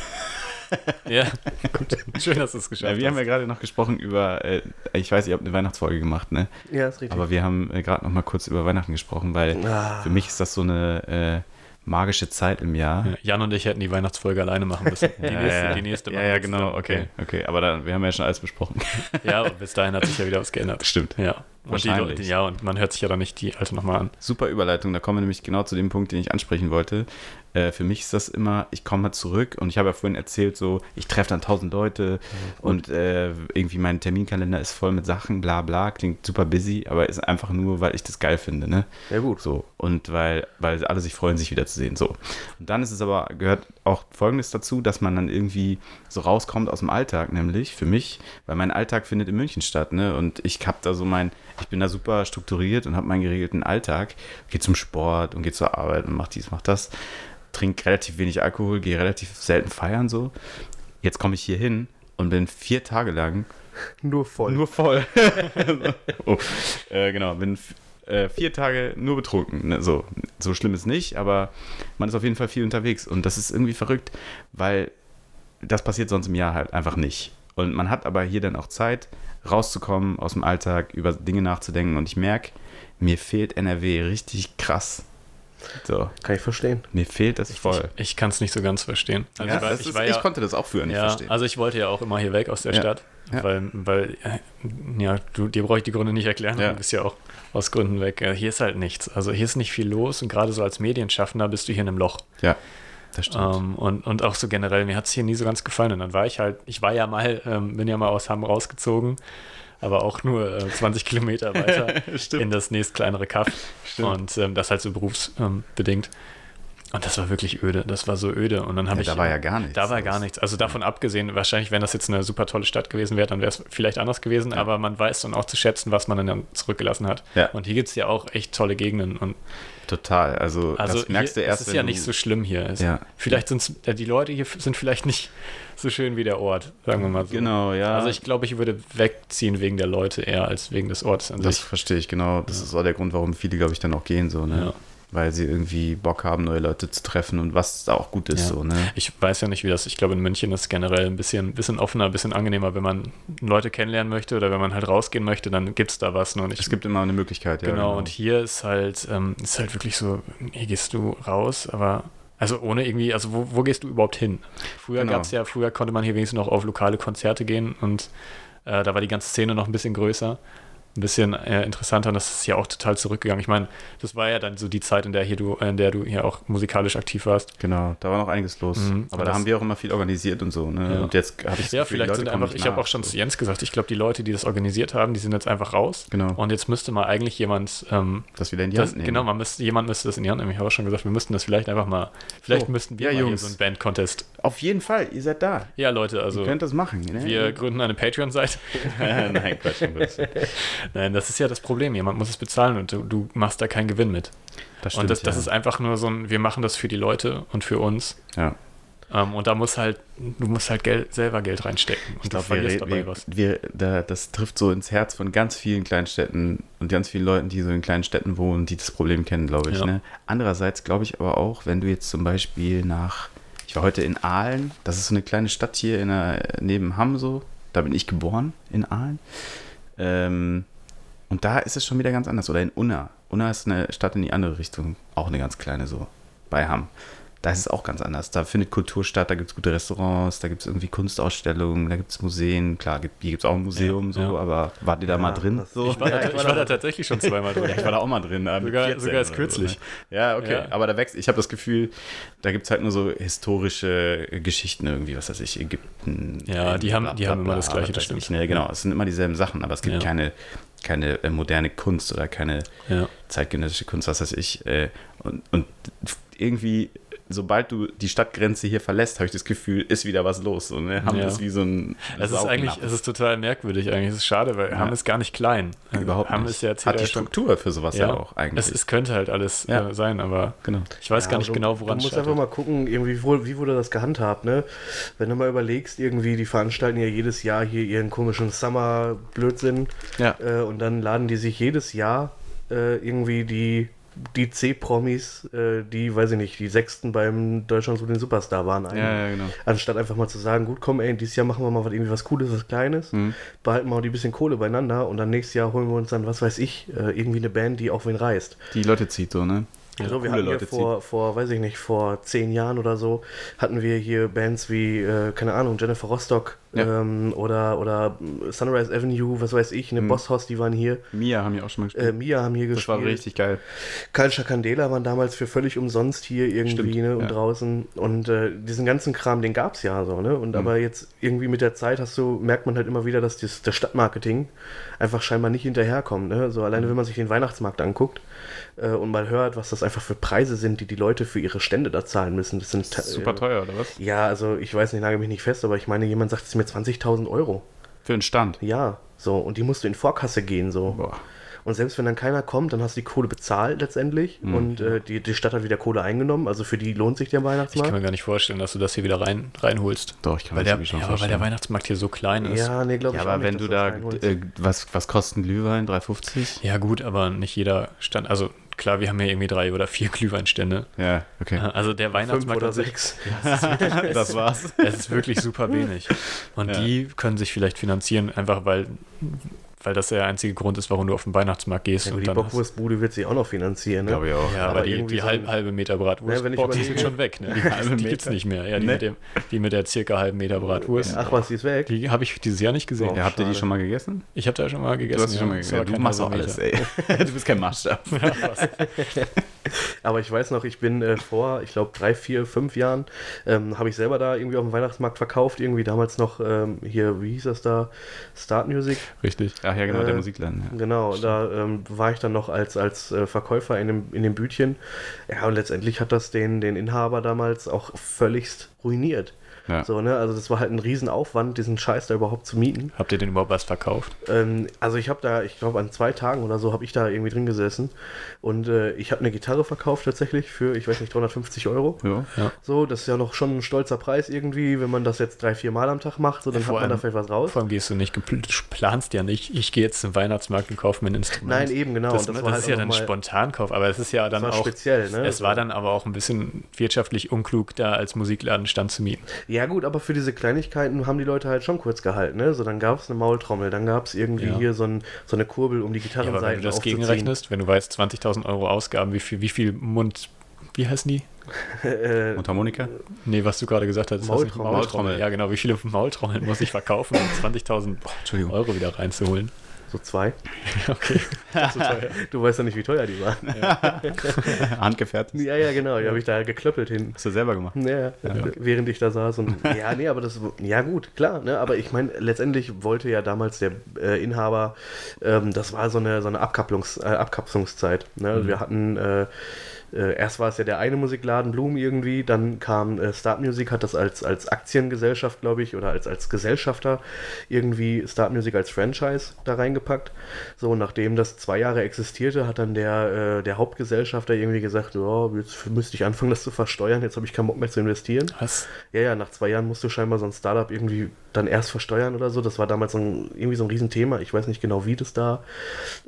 Ja, gut. Schön, dass du es geschafft Ja, wir haben ja hast. gerade noch gesprochen über, äh, ich weiß, ihr habt eine Weihnachtsfolge gemacht, ne? Ja, ist richtig. Aber wir haben äh, gerade noch mal kurz über Weihnachten gesprochen, weil Ah. für mich ist das so eine äh, magische Zeit im Jahr. Ja, Jan und ich hätten die Weihnachtsfolge alleine machen müssen. Die nächste, die nächste ja, ja, genau, okay, okay. Aber dann, wir haben ja schon alles besprochen. Ja, und bis dahin hat sich ja wieder was geändert. Stimmt. Ja. Und die, Wahrscheinlich. Ja, und man hört sich ja dann nicht die alte nochmal an. Super Überleitung, da kommen wir nämlich genau zu dem Punkt, den ich ansprechen wollte. Äh, für mich ist das immer, ich komme mal zurück und ich habe ja vorhin erzählt, so, ich treffe dann tausend Leute und äh, irgendwie mein Terminkalender ist voll mit Sachen, bla bla, klingt super busy, aber ist einfach nur, weil ich das geil finde, ne? Ja, gut. So, und weil, weil alle sich freuen, sich wiederzusehen. So. Und dann ist es aber, gehört auch Folgendes dazu, dass man dann irgendwie so rauskommt aus dem Alltag, nämlich für mich, weil mein Alltag findet in München statt, ne? Und ich habe da so mein, ich bin da super strukturiert und habe meinen geregelten Alltag, gehe zum Sport und gehe zur Arbeit und mach dies, mach das, trinke relativ wenig Alkohol, gehe relativ selten feiern so. Jetzt komme ich hier hin und bin vier Tage lang Nur voll. nur voll. oh, äh, genau, bin äh, vier Tage nur betrunken. Ne? So, so schlimm ist nicht, aber man ist auf jeden Fall viel unterwegs. Und das ist irgendwie verrückt, weil das passiert sonst im Jahr halt einfach nicht. Und man hat aber hier dann auch Zeit, rauszukommen aus dem Alltag, über Dinge nachzudenken. Und ich merke, mir fehlt NRW richtig krass. So, Kann ich verstehen. mir fehlt das voll. Ich kann es nicht so ganz verstehen. Also ja, ich, war, ich, ist, war ich ja, konnte das auch früher nicht ja, verstehen. also ich wollte ja auch immer hier weg aus der Ja. Stadt, Ja. weil, weil äh, ja, du, dir brauche ich die Gründe nicht erklären, Ja. du bist ja auch aus Gründen weg. Äh, Hier ist halt nichts. Also hier ist nicht viel los und gerade so als Medienschaffender bist du hier in einem Loch. ja. Ähm, und, und auch so generell, mir hat es hier nie so ganz gefallen. Und dann war ich halt, ich war ja mal, ähm, bin ja mal aus Hamm rausgezogen, aber auch nur äh, 20 Kilometer weiter in das nächst kleinere Kaff. Und ähm, das halt so berufsbedingt. Und das war wirklich öde. Das war so öde. Und dann habe Ja, ich. da war ja gar nichts. Da war gar nichts. Also davon abgesehen, wahrscheinlich, wenn das jetzt eine super tolle Stadt gewesen wäre, dann wäre es vielleicht anders gewesen. Ja. Aber man weiß dann auch zu schätzen, was man dann zurückgelassen hat. Ja. Und hier gibt es ja auch echt tolle Gegenden. Und Total. Also, also das merkst hier, du erst, es ist ja nicht so schlimm hier. Es, Ja. Vielleicht sind die Leute hier sind vielleicht nicht so schön wie der Ort, sagen wir mal so. Genau, ja. Also ich glaube, ich würde wegziehen wegen der Leute eher als wegen des Ortes an das sich. verstehe ich, genau. Das ist auch der Grund, warum viele, glaube ich, dann auch gehen, so, ne? Ja. Weil sie irgendwie Bock haben, neue Leute zu treffen und was da auch gut ist, Ja. so, ne? Ich weiß ja nicht, wie das, ich glaube, in München ist es generell ein bisschen, bisschen offener, ein bisschen angenehmer, wenn man Leute kennenlernen möchte oder wenn man halt rausgehen möchte, dann gibt es da was. Nur nicht. Es gibt immer eine Möglichkeit, ja. genau, und hier ist halt, ähm, ist halt wirklich so, hier gehst du raus, aber also ohne irgendwie, also wo, wo gehst du überhaupt hin? Früher Genau. gab es ja, früher konnte man hier wenigstens noch auf lokale Konzerte gehen und äh, da war die ganze Szene noch ein bisschen größer. Ein bisschen äh, interessanter und das ist ja auch total zurückgegangen. Ich meine, das war ja dann so die Zeit, in der hier du, in der du hier auch musikalisch aktiv warst. Genau, da war noch einiges los. Mhm, Aber da das- haben wir auch immer viel organisiert und so, ne? Ja. Und jetzt habe ich das Ja, Gefühl, vielleicht Leute sind einfach, ich habe auch schon so. zu Jens gesagt, ich glaube, die Leute, die das organisiert haben, die sind jetzt einfach raus. Genau. Und jetzt müsste mal eigentlich jemand, ähm, Das wieder in die das, Hand nehmen. genau, man müsste, jemand müsste das in die Hand nehmen. Ich habe auch schon gesagt, wir müssten das vielleicht einfach mal, vielleicht So. müssten wir Ja, mal Jungs. so einen Band-Contest. Auf jeden Fall, ihr seid da. Ja, Leute, also ihr könnt das machen. Ne? wir gründen eine Patreon-Seite. Nein, Quatsch. um. Nein, das ist ja das Problem. Jemand muss es bezahlen und du, du machst da keinen Gewinn mit. Das und das, das ja. ist einfach nur so ein, wir machen das für die Leute und für uns. Ja. Ähm, und da muss halt, du musst halt Geld, selber Geld reinstecken. Und Ich glaube, wir, dabei wir, was. wir, da, das trifft so ins Herz von ganz vielen Kleinstädten und ganz vielen Leuten, die so in kleinen Städten wohnen, die das Problem kennen, glaube ich. Ja. Ne? Andererseits glaube ich aber auch, wenn du jetzt zum Beispiel nach, ich war heute in Aalen, das ist so eine kleine Stadt hier in der, neben Hamm so, da bin ich geboren, in Aalen. Ähm, und da ist es schon wieder ganz anders. Oder in Unna. Unna ist eine Stadt in die andere Richtung, auch eine ganz kleine so, bei Hamm. Da ist es auch ganz anders. Da findet Kultur statt, da gibt es gute Restaurants, da gibt es irgendwie Kunstausstellungen, da gibt es Museen. Klar, gibt- hier gibt es auch ein Museum, Ja, so, ja. aber wart ihr da mal drin? so. Ich war, Ja, da, ich war da tatsächlich schon zweimal drin. Ja, ich war da auch mal drin. Sogar- 14 sogar erst so, kürzlich. ne? Ja, okay. Ja. Aber da wächst, ich habe das Gefühl, da gibt es halt nur so historische Geschichten irgendwie, was weiß ich, Ägypten. Ja, die haben- die haben immer das Gleiche, das stimmt. ich, Ne, genau, es sind immer dieselben Sachen, aber es gibt Ja. keine, keine äh, moderne Kunst oder keine Ja. zeitgenössische Kunst, was weiß ich. Äh, und, und irgendwie, sobald du die Stadtgrenze hier verlässt, habe ich das Gefühl, ist wieder was los. So, ne? Hamm Ja. ist wie so ein Es ist eigentlich, es ist total merkwürdig eigentlich. Es ist schade, weil Ja. Hamm ist gar nicht klein. überhaupt Hamm nicht. ist ja jetzt Hat die jeder schon- Struktur für sowas ja, auch eigentlich. Es, es könnte halt alles Ja. äh, sein, aber genau. ich weiß Ja, gar nicht du, genau, woran Du es musst einfach mal gucken, irgendwie, wo, wie wurde das gehandhabt, ne? Wenn du mal überlegst, irgendwie, die veranstalten ja jedes Jahr hier ihren komischen Summer-Blödsinn Ja. äh, und dann laden die sich jedes Jahr äh, irgendwie die, die C-Promis, äh, die, weiß ich nicht, die Sechsten beim Deutschland so den Superstar waren. Ja, ja, genau. Anstatt einfach mal zu sagen, gut, komm, ey, dieses Jahr machen wir mal was, irgendwie was Cooles, was Kleines, Mhm. behalten wir auch die bisschen Kohle beieinander und dann nächstes Jahr holen wir uns dann, was weiß ich, äh, irgendwie eine Band, die auch wen reißt. Die Leute zieht so, ne? Also wir coole hatten Leute hier vor, vor, weiß ich nicht, vor zehn Jahren oder so, hatten wir hier Bands wie, äh, keine Ahnung, Jennifer Rostock Ja. ähm, oder, oder Sunrise Avenue, was weiß ich, eine Mhm. Boss Hoss, die waren hier. Mia haben wir auch schon mal gespielt. Äh, Mia haben hier das gespielt. war richtig geil. Culture Candela waren damals für völlig umsonst hier irgendwie Stimmt, ne, und ja. draußen. Und äh, diesen ganzen Kram, den gab es ja so, ne? Und Mhm. aber jetzt irgendwie mit der Zeit hast du, merkt man halt immer wieder, dass das, das Stadtmarketing einfach scheinbar nicht hinterherkommt. Ne? So Mhm. alleine wenn man sich den Weihnachtsmarkt anguckt äh, und mal hört, was das einfach für Preise sind, die die Leute für ihre Stände da zahlen müssen. Das sind Super äh, teuer, oder was? Ja, also ich weiß nicht, nagel mich nicht fest, aber ich meine, jemand sagt es mir 20.000 Euro. Für einen Stand. Ja, so. Und die musst du in Vorkasse gehen, so. Boah. Und selbst wenn dann keiner kommt, dann hast du die Kohle bezahlt letztendlich Mhm. und äh, die, die Stadt hat wieder Kohle eingenommen. Also für die lohnt sich der Ich kann Weihnachtsmarkt. mir gar nicht vorstellen, dass du das hier wieder rein, reinholst. Doch, ich kann Weil mir der, das schon ja, aber weil der. Weihnachtsmarkt hier so klein ist. Ja, nee, glaube Ja, ich aber auch wenn nicht, du da, das äh, was, was kostet ein Glühwein? 3,50? Ja, gut, aber nicht jeder Stand. Also klar, wir haben hier irgendwie drei oder vier Glühweinstände. Ja, okay. Also der Fünf Weihnachtsmarkt oder an sich, sechs. das war's. es ist wirklich super wenig. Und Ja. die können sich vielleicht finanzieren, einfach weil weil das der einzige Grund ist, warum du auf den Weihnachtsmarkt gehst. Ja, und die Bockwurstbude wird sich auch noch finanzieren. Ne? Glaube ich auch. ja, aber aber die, die so halb, ein- halbe Meter Bratwurst, Ja, wenn ich boah, die sind schon weg. Ne? Die, halbe die gibt's Meter? nicht mehr. Ja, die, Nee. mit dem, die mit der circa halben Meter Bratwurst. Ach was, die ist weg. Die habe ich dieses Jahr nicht gesehen. Ja, habt ihr die schon mal gegessen? Ich habe da schon mal gegessen. Du hast die schon mal gegessen. Du machst auch alles, ey. Du bist kein Maßstab. Aber ich weiß noch, ich bin äh, vor, ich glaube, drei, vier, fünf Jahren, ähm, habe ich selber da irgendwie auf dem Weihnachtsmarkt verkauft. Irgendwie damals noch ähm, hier, wie hieß das da? Start Music. Richtig. Ach ja, genau, Äh, der Musikladen. Ja. Genau, da ähm, war ich dann noch als, als äh, Verkäufer in dem, in dem Bütchen. Ja, und letztendlich hat das den, den Inhaber damals auch völligst ruiniert. Ja. So, ne? Also das war halt ein Riesenaufwand, diesen Scheiß da überhaupt zu mieten. Habt ihr denn überhaupt was verkauft? Ähm, also ich habe da, ich glaube an zwei Tagen oder so, habe ich da irgendwie drin gesessen. Und äh, ich habe eine Gitarre verkauft tatsächlich für, ich weiß nicht, 350 Euro. Ja. So, das ist ja noch schon ein stolzer Preis irgendwie, wenn man das jetzt drei, vier Mal am Tag macht, so dann Vor hat man da allem- vielleicht was raus. Vor allem gehst du nicht, planst ja nicht, ich gehe jetzt zum Weihnachtsmarkt und kaufe mir ein Instrument. Nein, eben genau. Das, das, war ist halt ja auch dann Spontankauf, aber es ist ja dann auch speziell, ne? Es war dann aber auch ein bisschen wirtschaftlich unklug, da als Musikladenstand zu mieten. Ja gut, aber für diese Kleinigkeiten haben die Leute halt schon kurz gehalten. Ne? So, dann gab es eine Maultrommel, dann gab es irgendwie Ja. hier so, ein, so eine Kurbel, um die Ja, aber Gitarrenseiten wenn du das gegenrechnest, wenn du weißt, 20.000 Euro Ausgaben, wie viel, wie viel Mund, wie heißen die? äh, Mundharmonika? Nee, was du gerade gesagt hast. ist das nicht Maultrommel. Maultrommel. Ja, genau. Wie viele Maultrommeln muss ich verkaufen, um 20.000 Entschuldigung. Euro wieder reinzuholen? So zwei. Okay. Teuer. Du weißt ja nicht, wie teuer die waren. Handgefertigt? ja, ja, genau. Die habe ich da geklöppelt hin. Hast du selber gemacht? Ja, während ich da saß und ja, nee, aber das ja gut, klar, ne, aber ich meine, letztendlich wollte ja damals der äh, Inhaber, ähm, das war so eine so eine Abkapplungs, äh, Abkapselungszeit. Ne? Also Wir hatten äh, äh, erst war es ja der eine Musikladen Bloom irgendwie, dann kam äh, Start Music, hat das als, als Aktiengesellschaft, glaube ich, oder als, als Gesellschafter irgendwie Start Music als Franchise da reingepackt. So, und nachdem das zwei Jahre existierte, hat dann der, äh, der Hauptgesellschafter irgendwie gesagt, ja, jetzt müsste ich anfangen, das zu versteuern, jetzt habe ich keinen Bock mehr zu investieren. Was? Ja, ja, nach zwei Jahren musst du scheinbar so ein Startup irgendwie dann erst versteuern oder so. Das war damals so ein, irgendwie so ein Riesenthema. Ich weiß nicht genau, wie das da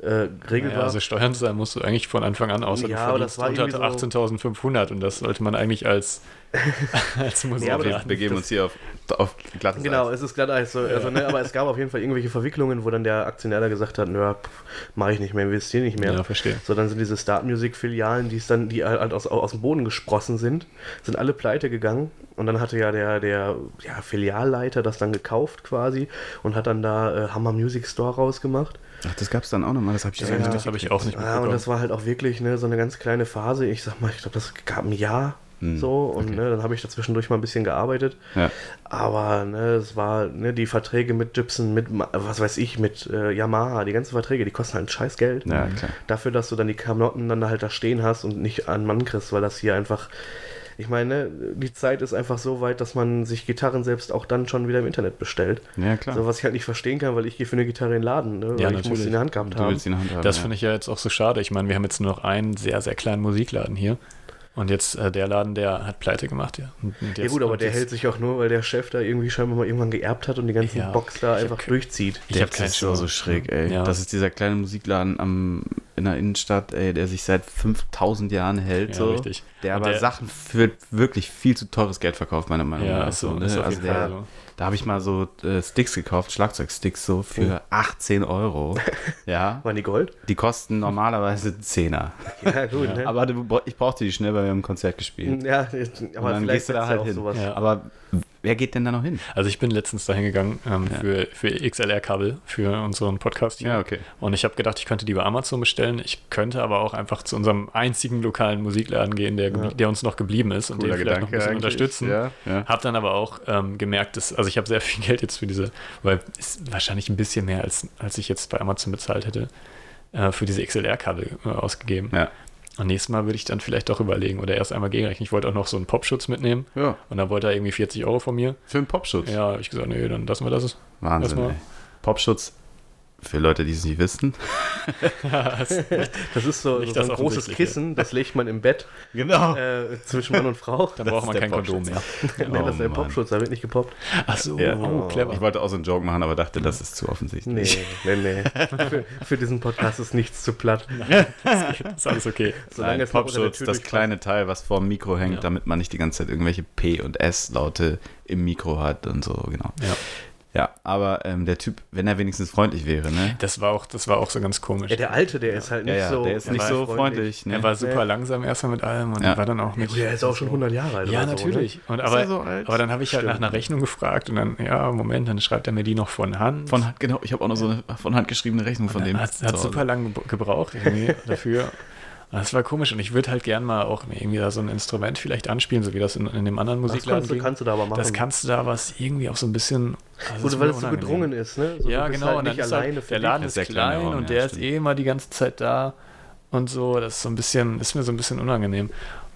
äh, geregelt Naja, war. also Steuern zahlen musst du eigentlich von Anfang an, außer Ja, du aber das war unter irgendwie 18.500 und das sollte man eigentlich als, als Ja, aber das- Wir begeben uns hier auf, auf glattes Genau, Eis. es ist glatt Eis. So, also, ne, aber es gab auf jeden Fall irgendwelche Verwicklungen, wo dann der Aktionär da gesagt hat, nö, mache ich nicht mehr, investiere nicht mehr. Ja, verstehe. So, dann sind diese Start Music Filialen, die dann, die halt aus, aus dem Boden gesprossen sind, sind alle pleite gegangen. Und dann hatte ja der, der ja, Filialleiter das dann gekauft quasi und hat dann da äh, Hammer Music Store rausgemacht. Ach, das gab es dann auch nochmal, das habe ich Ja, ja. Das habe ich auch nicht Ja, und mitbekommen. das war halt auch wirklich ne, so eine ganz kleine Phase. Ich sag mal, ich glaube, das gab ein Jahr Hm, so und ne, dann habe ich dazwischendurch mal ein bisschen gearbeitet. Ja. Aber ne, es war ne, die Verträge mit Gibson, mit was weiß ich, mit äh, Yamaha, die ganzen Verträge, die kosten halt ein scheiß Geld. Ja, klar. Dafür, dass du dann die Klamotten dann halt da stehen hast und nicht an Mann kriegst, weil das hier einfach. Ich meine, die Zeit ist einfach so weit, dass man sich Gitarren selbst auch dann schon wieder im Internet bestellt. Ja, klar. So was ich halt nicht verstehen kann, weil ich gehe für eine Gitarre in den Laden, ne? weil Ja, ich muss natürlich. sie in der Hand gehabt du haben. willst ihn in der Hand haben. Das ja. finde ich ja jetzt auch so schade. Ich meine, wir haben jetzt nur noch einen sehr, sehr kleinen Musikladen hier. Und jetzt äh, der Laden, der hat pleite gemacht, ja. Und, und Ja jetzt- gut, aber der jetzt- hält sich auch nur, weil der Chef da irgendwie scheinbar mal irgendwann geerbt hat und die ganzen Ja, Box da hab einfach ke- durchzieht. Ich Der hab keinen ist so, so schräg, ey. Ja. Das ist dieser kleine Musikladen am, in der Innenstadt, ey, der sich seit 5000 Jahren hält. Ja, so. richtig. Der Und aber der- Sachen für wirklich viel zu teures Geld verkauft, meiner Meinung Ja, nach. ist so, ne? ist auf also jeden Fall der, so. Da habe ich mal so äh, Sticks gekauft, Schlagzeugsticks so für 18 Euro. ja. Waren die Gold? Die kosten normalerweise 10er. Ja, gut, ne? Aber du, ich brauchte die schnell, weil wir haben ein Konzert gespielt. ja, Und aber dann vielleicht gehst du da halt ja auch hin. sowas. Ja. Aber wer geht denn da noch hin? Also ich bin letztens dahin gegangen ähm, für, für XLR-Kabel für unseren Podcast hier. Ja, okay. Und ich habe gedacht, ich könnte die bei Amazon bestellen. Ich könnte aber auch einfach zu unserem einzigen lokalen Musikladen gehen, der, geblie- der uns noch geblieben ist und den vielleicht noch ein bisschen unterstützen. Ja, ja. Habe dann aber auch ähm, gemerkt, dass, also ich habe sehr viel Geld jetzt für diese, weil ist wahrscheinlich ein bisschen mehr, als, als ich jetzt bei Amazon bezahlt hätte, äh, für diese XLR-Kabel äh, ausgegeben. Ja. Und nächstes Mal würde ich dann vielleicht doch überlegen oder erst einmal gegenrechnen. Ich wollte auch noch so einen Popschutz mitnehmen ja. und dann wollte er irgendwie 40 Euro von mir. Für einen Popschutz. Ja, habe ich gesagt, nee, dann lassen wir das. Wahnsinn. Popschutz, für Leute, die es nicht wissen. Das ist so, so das ein großes. Kissen, das legt man im Bett Genau. äh, zwischen Mann und Frau. Dann Das braucht ist man kein Kondom mehr. Nennt das Oh, der Mann. Popschutz, da wird nicht gepoppt. Ach so, Ja. oh, clever. Ich wollte auch so einen Joke machen, aber dachte, das ist zu offensichtlich. Nee, nee, nee. für, für diesen Podcast ist nichts zu platt. ist alles okay. Solange Nein, es Popschutz, Tür das kleine Teil, was vor dem Mikro hängt, Ja. damit man nicht die ganze Zeit irgendwelche P- und S-Laute im Mikro hat und so, genau. Ja. Ja, aber ähm, der Typ, wenn er wenigstens freundlich wäre, ne? Das war auch, das war auch so ganz komisch. Ja, der Alte, der ist halt nicht Ja, ja, so. der ist nicht so freundlich. ne? er war super langsam erstmal mit allem und Ja. war dann auch Ja, nicht. gut, der ist auch schon 100 Jahre alt. Ja, oder so, natürlich. Und Ist aber, er so alt? aber dann habe ich halt nach Stimmt. einer Rechnung gefragt und dann, ja, Moment, dann schreibt er mir die noch von Hand. Von Hand, genau, ich habe auch noch so eine von Hand geschriebene Rechnung von dem. Hat, hat super lange ge- gebraucht irgendwie dafür. Das war komisch und ich würde halt gern mal auch irgendwie da so ein Instrument vielleicht anspielen, so wie das in, in dem anderen Das Musikladen kannst du, kannst du da aber machen. Das kannst du da was irgendwie auch so ein bisschen. also Gut, ist weil es so gedrungen ist, ne? So, ja, genau. Halt und dann nicht ist alleine halt, der. Laden Das ist ist kleine klein Raum, und ja, der ist stimmt. eh immer die ganze Zeit da und so. Das ist so ein bisschen, ist mir so ein bisschen unangenehm.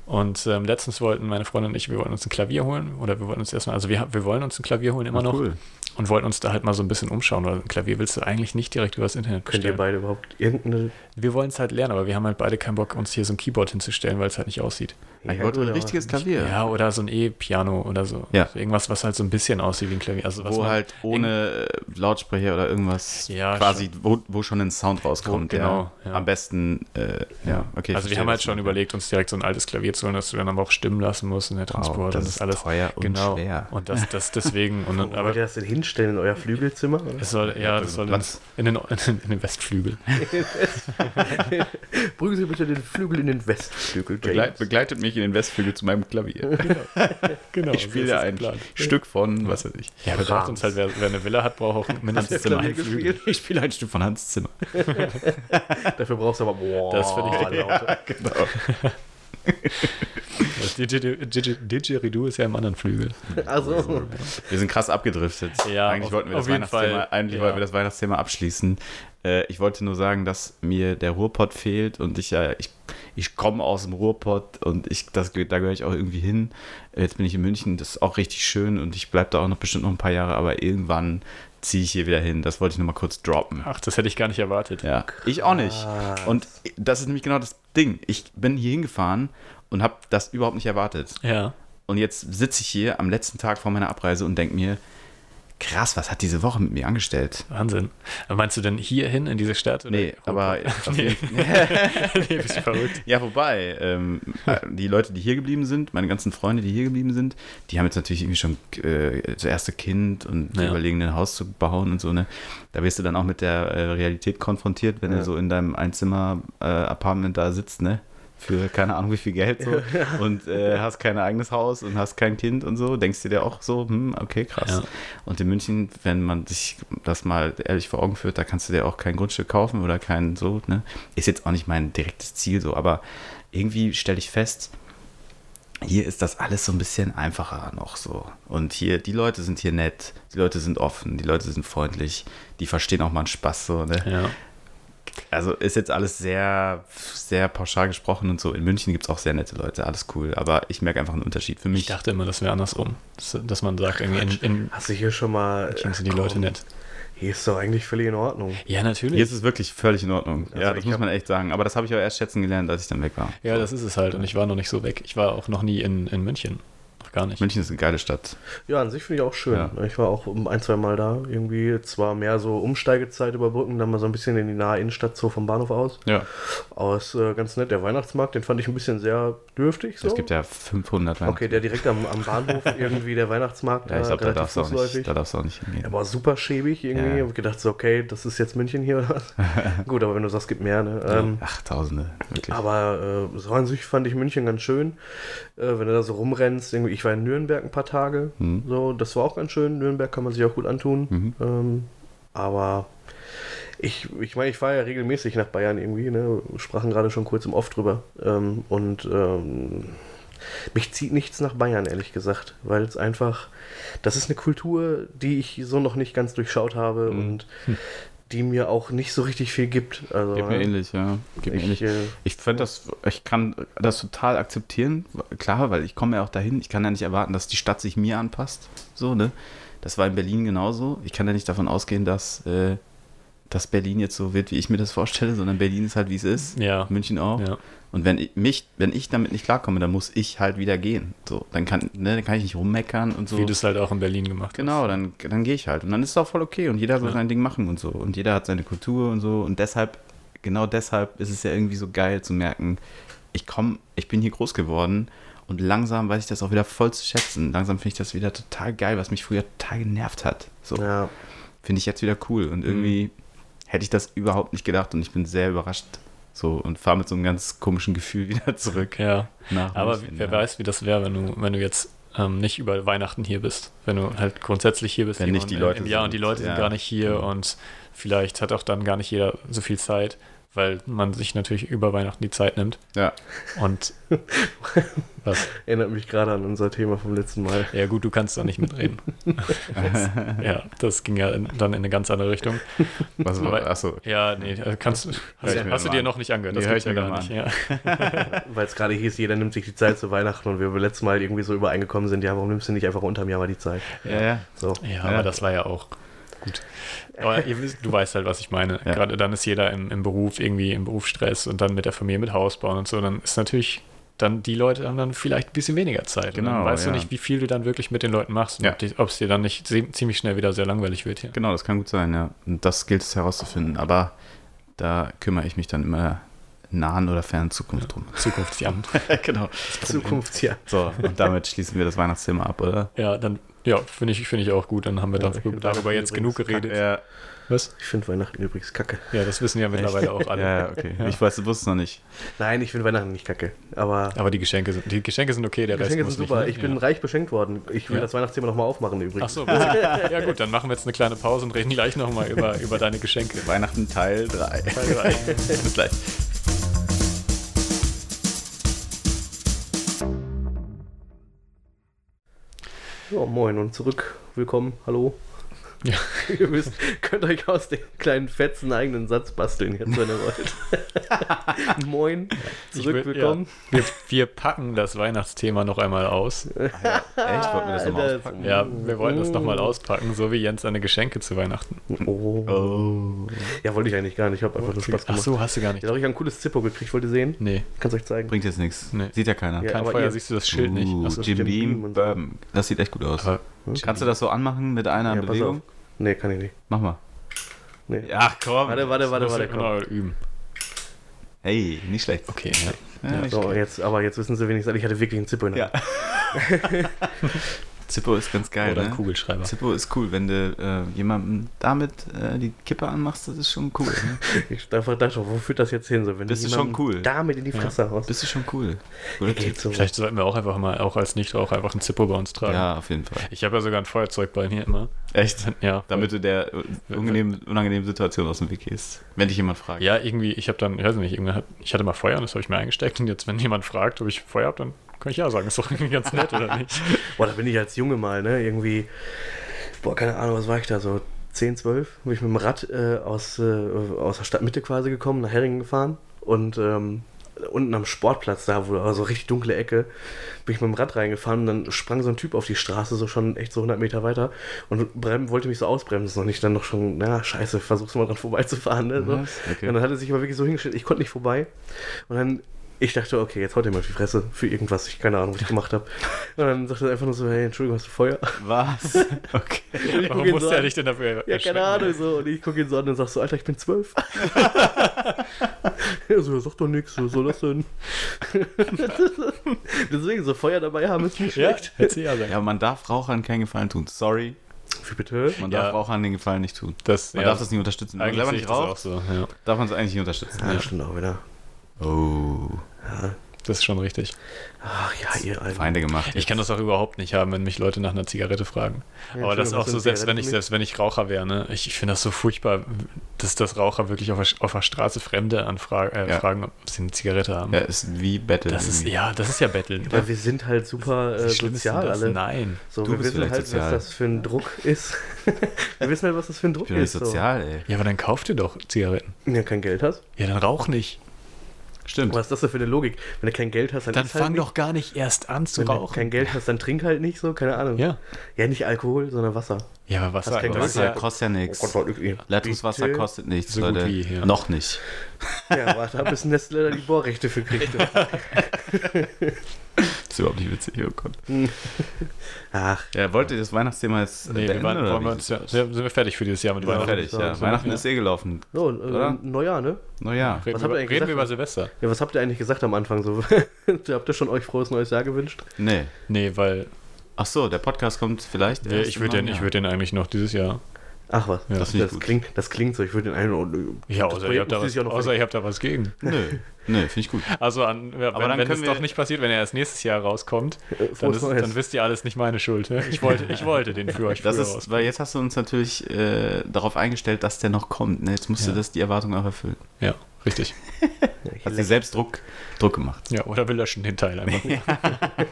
Und ähm, letztens wollten meine Freundin und ich, wir wollten uns ein Klavier holen oder wir wollten uns erstmal, also wir, wir wollen uns ein Klavier holen immer Ah, noch cool. Und wollten uns da halt mal so ein bisschen umschauen, weil ein Klavier willst du eigentlich nicht direkt übers Internet Könnt ihr bestellen. beide überhaupt irgendeine. Wir wollen es halt lernen, aber wir haben halt beide keinen Bock, uns hier so ein Keyboard hinzustellen, weil es halt nicht aussieht. Ich wollte ein richtiges Klavier. Ja, oder so ein E-Piano oder so. Ja. So irgendwas, was halt so ein bisschen aussieht wie ein Klavier. Also was wo halt ohne äh, Lautsprecher oder irgendwas Ja, quasi, wo, wo schon ein Sound rauskommt. Wo- genau, ja. Am besten, äh, ja, okay. also wir haben halt was schon überlegt, uns direkt so ein altes Klavier zu holen, das du dann aber auch stimmen lassen musst in der. Transport Wow, und das das ist alles. teuer und genau. schwer. Und das, das deswegen. Und, dann- Wollt aber ihr das denn hinstellen in euer Flügelzimmer? Oder? es soll, ja, das soll in, Platz. in, den, in, den, Westflügel. Brügen Sie bitte den Flügel in den Westflügel. Begleit, begleitet mich in den Westflügel zu meinem Klavier. Genau. ich spiele da ein Stück von, was weiß ich. Ja, wir dachten uns halt, wer, wer eine Villa hat, braucht auch mindestens Zimmer. einen Flügel. Ich spiele ein Stück von Hans Zimmer. Dafür brauchst du aber. Boah, Das finde ich- lauter. genau. Das Didgeridoo ist ja im anderen Flügel. Also, Wir sind krass abgedriftet. Ja, eigentlich auf- wollten wir das Weihnachtsthema, Fall. eigentlich Ja. wollten wir das Weihnachtsthema abschließen. Äh, ich wollte nur sagen, dass mir der Ruhrpott fehlt und ich ja, ich, ich komme aus dem Ruhrpott und ich, das, da gehöre ich auch irgendwie hin. Jetzt bin ich in München, das ist auch richtig schön und ich bleibe da auch noch bestimmt noch ein paar Jahre, aber irgendwann ziehe ich hier wieder hin. Das wollte ich nur mal kurz droppen. Ach, das hätte ich gar nicht erwartet. Ja, ich auch nicht. Krass. Und das ist nämlich genau das Ding. Ich bin hier hingefahren und habe das überhaupt nicht erwartet. Ja. Und jetzt sitze ich hier am letzten Tag vor meiner Abreise und denke mir, krass, was hat diese Woche mit mir angestellt? Wahnsinn. Aber Meinst du denn hierhin in diese Stadt? oder- Nee, aber nee. nee, bist du verrückt. Ja, wobei, ähm, äh, die Leute, die hier geblieben sind, meine ganzen Freunde, die hier geblieben sind, die haben jetzt natürlich irgendwie schon äh, das erste Kind und Ja. überlegen, ein Haus zu bauen und so, ne? Da wirst du dann auch mit der äh, Realität konfrontiert, wenn Ja. du so in deinem Einzimmer-Apartment da sitzt, ne? Für keine Ahnung wie viel Geld so und äh, hast kein eigenes Haus und hast kein Kind und so, denkst du dir auch so, hm, okay, krass. Ja. Und in München, wenn man sich das mal ehrlich vor Augen führt, da kannst du dir auch kein Grundstück kaufen oder kein so, ne? Ist jetzt auch nicht mein direktes Ziel so, aber irgendwie stelle ich fest, hier ist das alles so ein bisschen einfacher noch so. Und hier, die Leute sind hier nett, die Leute sind offen, die Leute sind freundlich, die verstehen auch mal einen Spaß so, ne? Ja. Also ist jetzt alles sehr, sehr pauschal gesprochen und so. In München gibt es auch sehr nette Leute, alles cool. Aber ich merke einfach einen Unterschied für Ich mich. dachte immer, das wäre andersrum. Dass, dass man sagt, irgendwie in, in hast du hier schon mal. Sind die Leute Komm, nett. Hier ist doch eigentlich völlig in Ordnung. Ja, natürlich. Hier ist es wirklich völlig in Ordnung. Also ja, das ich muss man echt sagen. Aber das habe ich auch erst schätzen gelernt, als ich dann weg war. ja, das ist es halt. Und ich war noch nicht so weg. Ich war auch noch nie in, in München. Gar nicht. München ist eine geile Stadt. Ja, an sich finde ich auch schön. Ja. Ich war auch ein, zwei Mal da. Irgendwie zwar mehr so Umsteigezeit überbrücken, dann mal so ein bisschen in die nahe Innenstadt, so vom Bahnhof aus. Ja. Aber ist äh, ganz nett. Der Weihnachtsmarkt, den fand ich ein bisschen sehr dürftig. So. Es gibt ja 500 Okay, der direkt am, am Bahnhof irgendwie, der Weihnachtsmarkt, Ja, ich glaube, da relativ darfst du auch nicht, da darfst auch nicht hingehen. Er war super schäbig irgendwie. Ja. Ich habe gedacht, so, okay, das ist jetzt München hier oder was? Gut, aber wenn du sagst, gibt mehr, ne? Ähm, Ach, Tausende, wirklich. aber äh, so an sich fand ich München ganz schön. Äh, wenn du da so rumrennst, irgendwie, ich war in Nürnberg ein paar Tage. Mhm. So, das war auch ganz schön. Nürnberg kann man sich auch gut antun. Mhm. Ähm, aber ich, ich meine, ich fahre ja regelmäßig nach Bayern irgendwie, ne? Wir sprachen gerade schon kurz im Off drüber. Ähm, und ähm, mich zieht nichts nach Bayern, ehrlich gesagt, weil es einfach, das ist eine Kultur, die ich so noch nicht ganz durchschaut habe Mhm. und die mir auch nicht so richtig viel gibt. Also, Geht mir ne? ähnlich, ja. Geht mir ähnlich. ich, äh, Ich finde das, ich kann das total akzeptieren, klar, weil ich komme ja auch dahin. Ich kann ja nicht erwarten, dass die Stadt sich mir anpasst. So, ne? Das war in Berlin genauso. Ich kann ja nicht davon ausgehen, dass, äh, dass Berlin jetzt so wird, wie ich mir das vorstelle, sondern Berlin ist halt, wie es ist. Ja. München auch. Ja. Und wenn ich, mich, wenn ich damit nicht klarkomme, dann muss ich halt wieder gehen. So, dann kann, ne, dann kann ich nicht rummeckern und so. Wie du es halt auch in Berlin gemacht Genau, dann, dann gehe ich halt. Und dann ist es auch voll okay. Und jeder soll Ja. sein Ding machen und so. Und jeder hat seine Kultur und so. Und deshalb, genau deshalb ist es ja irgendwie so geil zu merken, ich komme, ich bin hier groß geworden Und langsam weiß ich das auch wieder voll zu schätzen. Langsam finde ich das wieder total geil, was mich früher total genervt hat. So Ja. finde ich jetzt wieder cool. Und irgendwie hätte ich das überhaupt nicht gedacht und ich bin sehr überrascht. So und fahre mit so einem ganz komischen Gefühl wieder zurück. Ja. Aber München, wer ja. weiß, wie das wäre, wenn du, wenn du jetzt ähm, nicht über Weihnachten hier bist. Wenn du halt grundsätzlich hier bist Wenn nicht die im- Leute im Jahr und die sind, Leute ja. sind gar nicht hier und vielleicht hat auch dann gar nicht jeder so viel Zeit, weil man sich natürlich über Weihnachten die Zeit nimmt. Ja, Und was? Erinnert mich gerade an unser Thema vom letzten Mal. Ja gut, du kannst da nicht mitreden. Das, ja, das ging ja in, dann in eine ganz andere Richtung. was war, achso. Ja, nee, äh, kannst, hast, hast du dir an. noch nicht angehört. Das Nee, ich ja mir gar nicht. Ja. Weil es gerade hieß, jeder nimmt sich die Zeit zu Weihnachten und wir beim letzten Mal irgendwie so übereingekommen sind, ja, warum nimmst du nicht einfach unterm Jahr mal die Zeit? Ja, ja. So. Ja, Ja. aber das war ja auch gut. Aber ihr wisst, du weißt halt, was ich meine. Ja. Gerade dann ist jeder im, im Beruf irgendwie im Berufsstress und dann mit der Familie mit Haus bauen und so, dann ist natürlich dann die Leute haben dann vielleicht ein bisschen weniger Zeit. und dann Genau, weißt ja. du nicht, wie viel du dann wirklich mit den Leuten machst und Ja. ob es dir dann nicht ziemlich schnell wieder sehr langweilig wird hier. Genau, das kann gut sein, ja. Und das gilt es herauszufinden. Aber da kümmere ich mich dann immer nahen oder fernen Zukunft drum. Zukunftsjahren. genau. Zukunftsjahr. So, und damit schließen wir das Weihnachtsthema ab, oder? Ja, dann, ja, finde ich, finde ich auch gut. Dann haben wir Ja, darüber, ich find darüber jetzt genug geredet. Ja, Was? Ich finde Weihnachten übrigens kacke. Ja, das wissen ja mittlerweile auch alle. ja, okay. Ja. Ich weiß, du wusstest noch nicht. Nein, ich finde Weihnachten nicht kacke. Aber Aber die Geschenke sind, die Geschenke sind okay, der Geschenke Rest sind super. Nicht, Ich ne? bin reich beschenkt worden. Ich will Ja. das Weihnachtsthema nochmal aufmachen ja. übrigens. Ach so, ja gut, dann machen wir jetzt eine kleine Pause und reden gleich nochmal über, über deine Geschenke. Weihnachten Teil 3. Teil drei. Bis gleich. Ja, moin und zurück. Willkommen. Hallo. Ja. Ihr wisst, könnt euch aus den kleinen Fetzen einen eigenen Satz basteln, jetzt, wenn ihr wollt. moin. Ich Zurück, will- willkommen. Ja, wir, wir packen das Weihnachtsthema noch einmal aus. Echt? Wollten wir das nochmal auspacken? Ja, wir wollen das nochmal auspacken, so wie Jens seine Geschenke zu Weihnachten. Oh. Oh. Ja, wollte ich eigentlich gar nicht. Ich habe einfach nur Spaß Ach gemacht. so, hast du gar nicht. Jetzt habe ich ein cooles Zippo gekriegt. Wollt ihr sehen? Nee, Kannst euch zeigen. Bringt jetzt nichts. Nee. Sieht ja keiner. Ja, kein aber Feuer, ihr- siehst du das Schild nicht. Uh, Ach so, Jim Jim Beam, Beam und so. Bourbon. Das sieht echt gut aus. aber, Kannst du das so anmachen mit einer Ja, pass Bewegung? Nee, kann ich nicht. Mach mal. Nee. Ja, komm. Warte, warte, warte, warte. muss Komm. üben. Hey, nicht schlecht. Okay, ja. Ja, nicht So, schlecht. jetzt, aber jetzt wissen sie wenigstens, ich hatte wirklich einen Zippo in der Ja. Zippo ist ganz geil, Oder ne? ein Kugelschreiber. Zippo ist cool, wenn du äh, jemandem damit äh, die Kippe anmachst, das ist schon cool. Ne? Ich einfach dachte, wo führt das jetzt hin? So, wenn Bist du schon cool? Damit in die Fresse haust. Bist du schon cool. So. Vielleicht sollten wir auch einfach mal, auch als Nichtraucher, einfach ein Zippo bei uns tragen. Ja, auf jeden Fall. Ich habe ja sogar ein Feuerzeug bei mir immer. Echt? Ja. Damit du der unangenehmen, unangenehmen Situation aus dem Weg gehst. Wenn dich jemand fragt. Ja, irgendwie, ich habe dann, ich weiß nicht, ich hatte mal Feuer und das habe ich mir eingesteckt und jetzt, wenn jemand fragt, ob ich Feuer habe, dann kann ich ja sagen, ist doch irgendwie ganz nett, oder nicht? Boah, da bin ich als Junge mal, ne? Irgendwie, boah, keine Ahnung, was war ich da? So 10, 12? Bin ich mit dem Rad äh, aus, äh, aus der Stadtmitte quasi gekommen, nach Herringen gefahren und ähm, unten am Sportplatz da, wo also richtig dunkle Ecke, bin ich mit dem Rad reingefahren und dann sprang so ein Typ auf die Straße, so schon echt so 100 Meter weiter und brem, wollte mich so ausbremsen und ich dann noch schon, na scheiße, versuch's mal dran vorbeizufahren, ne? So. Okay. Und dann hat er sich aber wirklich so hingestellt, ich konnte nicht vorbei. Und dann, ich dachte, okay, jetzt haut er mal auf die Fresse für irgendwas, ich keine Ahnung, was ich gemacht habe. Und dann sagt er einfach nur so, hey, Entschuldigung, hast du Feuer? Was? Okay. Und ich guck Warum musste so er dich denn dafür Ja, keine? Ahnung, so. Und ich gucke ihn so an und sag so, Alter, ich bin zwölf. er so, sag doch nichts, was soll das denn? Deswegen, so Feuer dabei haben ist nicht Ja, schlecht. ja. Ja, man darf Rauchern keinen Gefallen tun. Sorry. Wie bitte? Man Ja. darf Rauchern den Gefallen nicht tun. Das, Man ja, darf das nicht unterstützen. Man eigentlich ich nicht das auch raucht, so. Ja, darf man es eigentlich nicht unterstützen. Ja, stimmt auch wieder. Oh. das ist schon richtig. Ach ja, ihr Alten. Feinde gemacht. Ich kann das auch überhaupt nicht haben, wenn mich Leute nach einer Zigarette fragen. Ja, Aber das ist auch so, selbst wenn ich, selbst wenn ich Raucher wäre, ne? ich, ich finde das so furchtbar, dass das Raucher wirklich auf der, auf der Straße Fremde anfragen, äh, Ja. fragen, ob sie eine Zigarette haben. Ja, ist wie Battle. das ist, ja, das ist ja Betteln. Weil wir sind halt super äh, sozial alle. Nein. So, Du wir bist wissen halt, sozial. was das für ein Druck ist. wir wissen halt, was das für ein Druck Ich bin ist. sozial, ey. Ja, aber dann kauf dir doch Zigaretten. So. Ja, kein Geld hast. Ja, dann rauch nicht. Stimmt. Was ist das denn für eine Logik? Wenn du kein Geld hast, dann, Dann halt fang nicht. doch gar nicht erst an zu Wenn du rauchen. kein Geld hast, dann trink halt nicht so, keine Ahnung. Ja. Ja, nicht Alkohol, sondern Wasser. Ja, aber was Hast kein das Geld? ist Wasser ja, kostet ja nichts. Oh Leitungswasser kostet nichts, So Leute. wie, ja. Noch nicht. Ja, warte, bis Nestle die Bohrrechte für kriegt. Ist überhaupt nicht witzig, oh Gott. Ach, Ja, wollt ihr das Weihnachtsthema jetzt Nee, wir beenden, waren, oder wir sind wir fertig für dieses Jahr mit Ja, fertig, ja. Weihnachten ja. ist eh gelaufen. so, Oder? äh, Neujahr, ne? Naja. Reden, Was wir, habt ihr reden wir über Silvester? Ja, was habt ihr eigentlich gesagt am Anfang so? Habt ihr schon euch frohes neues Jahr gewünscht? Nee. Nee, weil Ach so, der Podcast kommt vielleicht. erst ich würde den, ich würd den eigentlich noch dieses Jahr. Ach was, Ja. Das das, ich klingt, das klingt so. Ich würde den einen. Ja, das außer, ihr habt, da was, außer ihr habt da was gegen. Nö, nö, finde ich gut. Also, an, wenn, dann wenn es doch nicht passiert, wenn er erst nächstes Jahr rauskommt, Äh, dann, ist, dann wisst ihr alles nicht meine Schuld. Ne? Ich, wollte, ich wollte den für euch Das früher ist, weil jetzt hast du uns natürlich äh, darauf eingestellt, dass der noch kommt. Ne? Jetzt musst Ja. du das die Erwartung auch erfüllen. Ja, richtig. Hast dir selbst Druck, Druck gemacht. Ja, oder wir löschen den Teil einfach.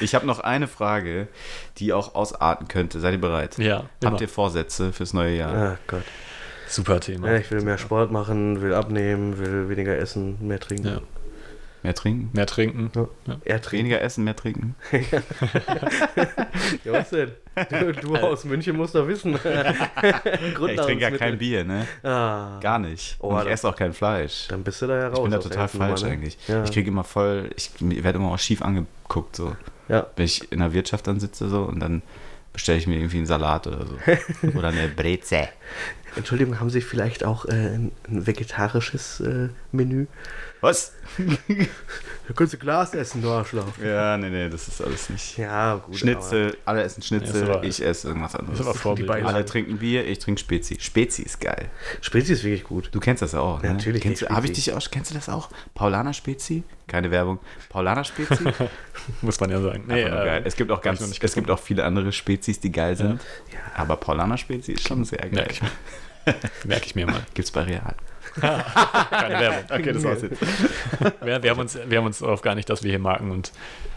Ich habe noch eine Frage, die auch ausarten könnte. Seid ihr bereit? Ja, immer. Habt ihr Vorsätze fürs neue Jahr? Ach Gott. Super Thema. Ja, ich will mehr Sport machen, will abnehmen, will weniger essen, mehr trinken. Ja. Mehr trinken? Mehr trinken. Eher trinken. Weniger essen, mehr trinken? Ja, was denn? Du, du aus München musst doch wissen. ich trinke ja kein Bier, ne? Ah, Gar nicht. Oh, Und ich esse auch kein Fleisch. dann bist du da ja raus. Ich bin da total falsch Nummer, ne? eigentlich. Ja. Ich kriege immer voll, ich werde immer auch schief angeguckt, so. Ja. Wenn ich in der Wirtschaft dann sitze so und dann bestelle ich mir irgendwie einen Salat oder so. oder eine Breze. Entschuldigung, haben Sie vielleicht auch äh, ein, ein vegetarisches äh, Menü? Was? Da können Sie Glas essen, du Arschloch. Ja, nee, nee, das ist alles nicht. Ja, gut. Schnitzel, alle essen Schnitzel, Ja, ist aber- ich esse irgendwas anderes. aber vorbildlich. alle trinken Bier, ich trinke Spezi. Spezi ist geil. Spezi ist wirklich gut. Du kennst das ja auch, ne? Ja, natürlich Kennst du, kenn ich hab ich Spezi. dich auch, kennst du das auch? Paulaner Spezi? Keine Werbung. Paulaner Spezi? Muss man ja sagen. Nee, nur äh, geil. Es gibt auch ganz, noch nicht es gibt auch viele andere Spezies, die geil sind. Ja. Aber Paulaner Spezi ist schon sehr geil. Merke ich, mir. Merke ich mir mal. Gibt's bei Real. Keine Werbung. Okay, das war's jetzt. Wir, wir, haben uns, wir haben uns darauf gar nicht, dass wir hier Marken und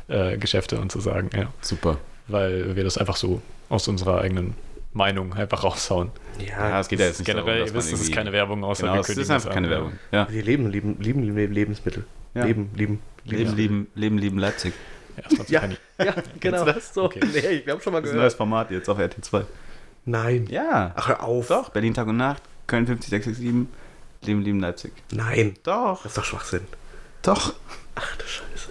äh, Geschäfte und so sagen. Ja. Super. Weil wir das einfach so aus unserer eigenen Meinung einfach raushauen. Ja, Ja, es geht ja jetzt nicht Generell, darum, ihr wisst, es ist keine Werbung, außer Genau, wir es kündigen ist einfach das keine an. Werbung. Ja. wir leben, lieben, lieben, lieben Lebensmittel. Ja. Leben, lieben, Leben, lieben, leben, lieben Leipzig. Ja, Ja. Ja, genau. das? So. Okay. Nee, ich habe schon mal Das ist ein neues gehört. Format jetzt auf RT2. Nein. Ja. Ach, hör auf. Doch, Berlin Tag und Nacht, Köln 50667, Leben, lieben Leipzig. Nein. Doch. Das ist doch Schwachsinn. Doch. Ach du Scheiße.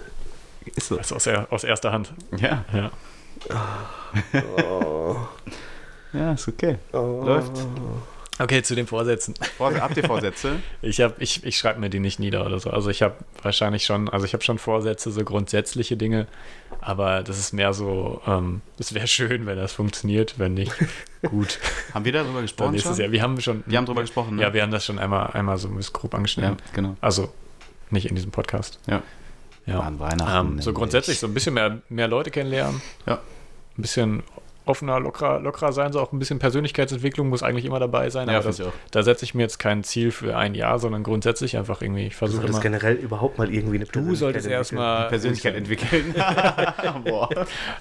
Ist so. Das ist aus, er, aus erster Hand. Ja. Ja. Oh. Ja, ist okay. Oh. Läuft. Okay, zu den Vorsätzen. Vor, habt ihr Vorsätze? Ich, hab- ich, ich schreibe mir die nicht nieder oder so. Also ich habe wahrscheinlich schon, also ich habe schon Vorsätze, so grundsätzliche Dinge, aber das ist mehr so, ähm, es wäre schön, wenn das funktioniert, wenn nicht, gut. Haben wir darüber gesprochen nächstes schon? Jahr. Wir haben schon, Wir haben drüber gesprochen, ne? ja, wir haben das schon einmal, einmal so ein bisschen grob Ja, angeschnitten. genau. Also nicht in diesem Podcast. Ja. Ja. An Weihnachten. Ähm, so grundsätzlich so ein bisschen mehr, mehr Leute kennenlernen. Ja. Ein bisschen offener, lockerer, lockerer sein, so auch ein bisschen Persönlichkeitsentwicklung muss eigentlich immer dabei sein. Ja, aber das, da setze ich mir jetzt kein Ziel für ein Jahr, sondern grundsätzlich einfach irgendwie, ich Du versuche solltest immer. generell überhaupt mal irgendwie eine Du solltest Persönlichkeit erstmal. Persönlichkeit entwickeln. Boah.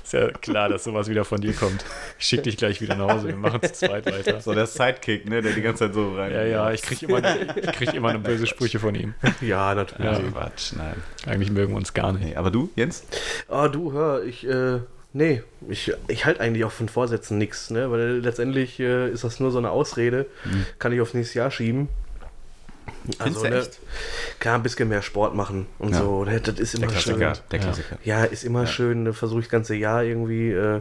Ist ja klar, dass sowas wieder von dir kommt. Ich schicke dich gleich wieder nach Hause. Wir machen zu zweit weiter. So der Sidekick, ne, der die ganze Zeit so rein. Ja, ja, ich kriege immer, ich krieg immer eine böse Sprüche von ihm. Ja, natürlich. Ja. Quatsch, nein. Eigentlich mögen wir uns gar nicht. Nee, aber du, Jens? Ah, du, hör, ich, äh, nee, ich, ich halte eigentlich auch von Vorsätzen nichts, ne, weil letztendlich äh, ist das nur so eine Ausrede, kann ich aufs nächste Jahr schieben. Findest du ne? Klar, ein bisschen mehr Sport machen und Ja. so, ne, das ist immer schön. Der Ja. Klassiker. Ja, ist immer schön, ne, versuche ich das ganze Jahr irgendwie. Äh,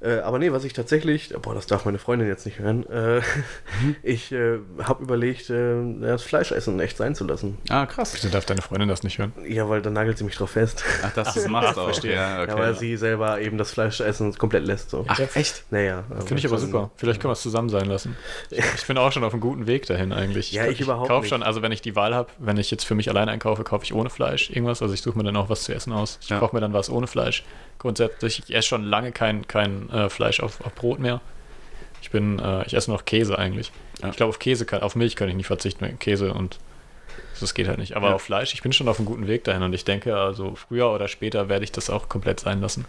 äh, aber nee, was ich tatsächlich, boah, das darf meine Freundin jetzt nicht hören, äh, ich äh, habe überlegt, äh, das Fleischessen echt sein zu lassen. Ah, krass. Wieso darf deine Freundin das nicht hören? Ja, weil dann nagelt sie mich drauf fest. Ach, dass du es machst auch. verstehe. Ja, okay. ja, weil sie selber eben das Fleischessen komplett lässt. So. Ach, echt? Naja. Finde ich aber super. Vielleicht können wir es zusammen sein lassen. Ich, ich bin auch schon auf einem guten Weg dahin eigentlich. Ja, ich überhaupt kauf nicht. schon, also wenn ich die Wahl habe, wenn ich jetzt für mich alleine einkaufe, kaufe ich ohne Fleisch irgendwas. Also ich suche mir dann auch was zu essen aus. Ich Ja. koche mir dann was ohne Fleisch. Grundsätzlich, ich esse schon lange kein, kein äh, Fleisch auf, auf Brot mehr. Ich bin, äh, ich esse nur noch Käse eigentlich. Ja. Ich glaube, auf Käse, kann, auf Milch kann ich nicht verzichten. Käse und das geht halt nicht. Aber Ja. auf Fleisch, ich bin schon auf einem guten Weg dahin und ich denke, also früher oder später werde ich das auch komplett sein lassen.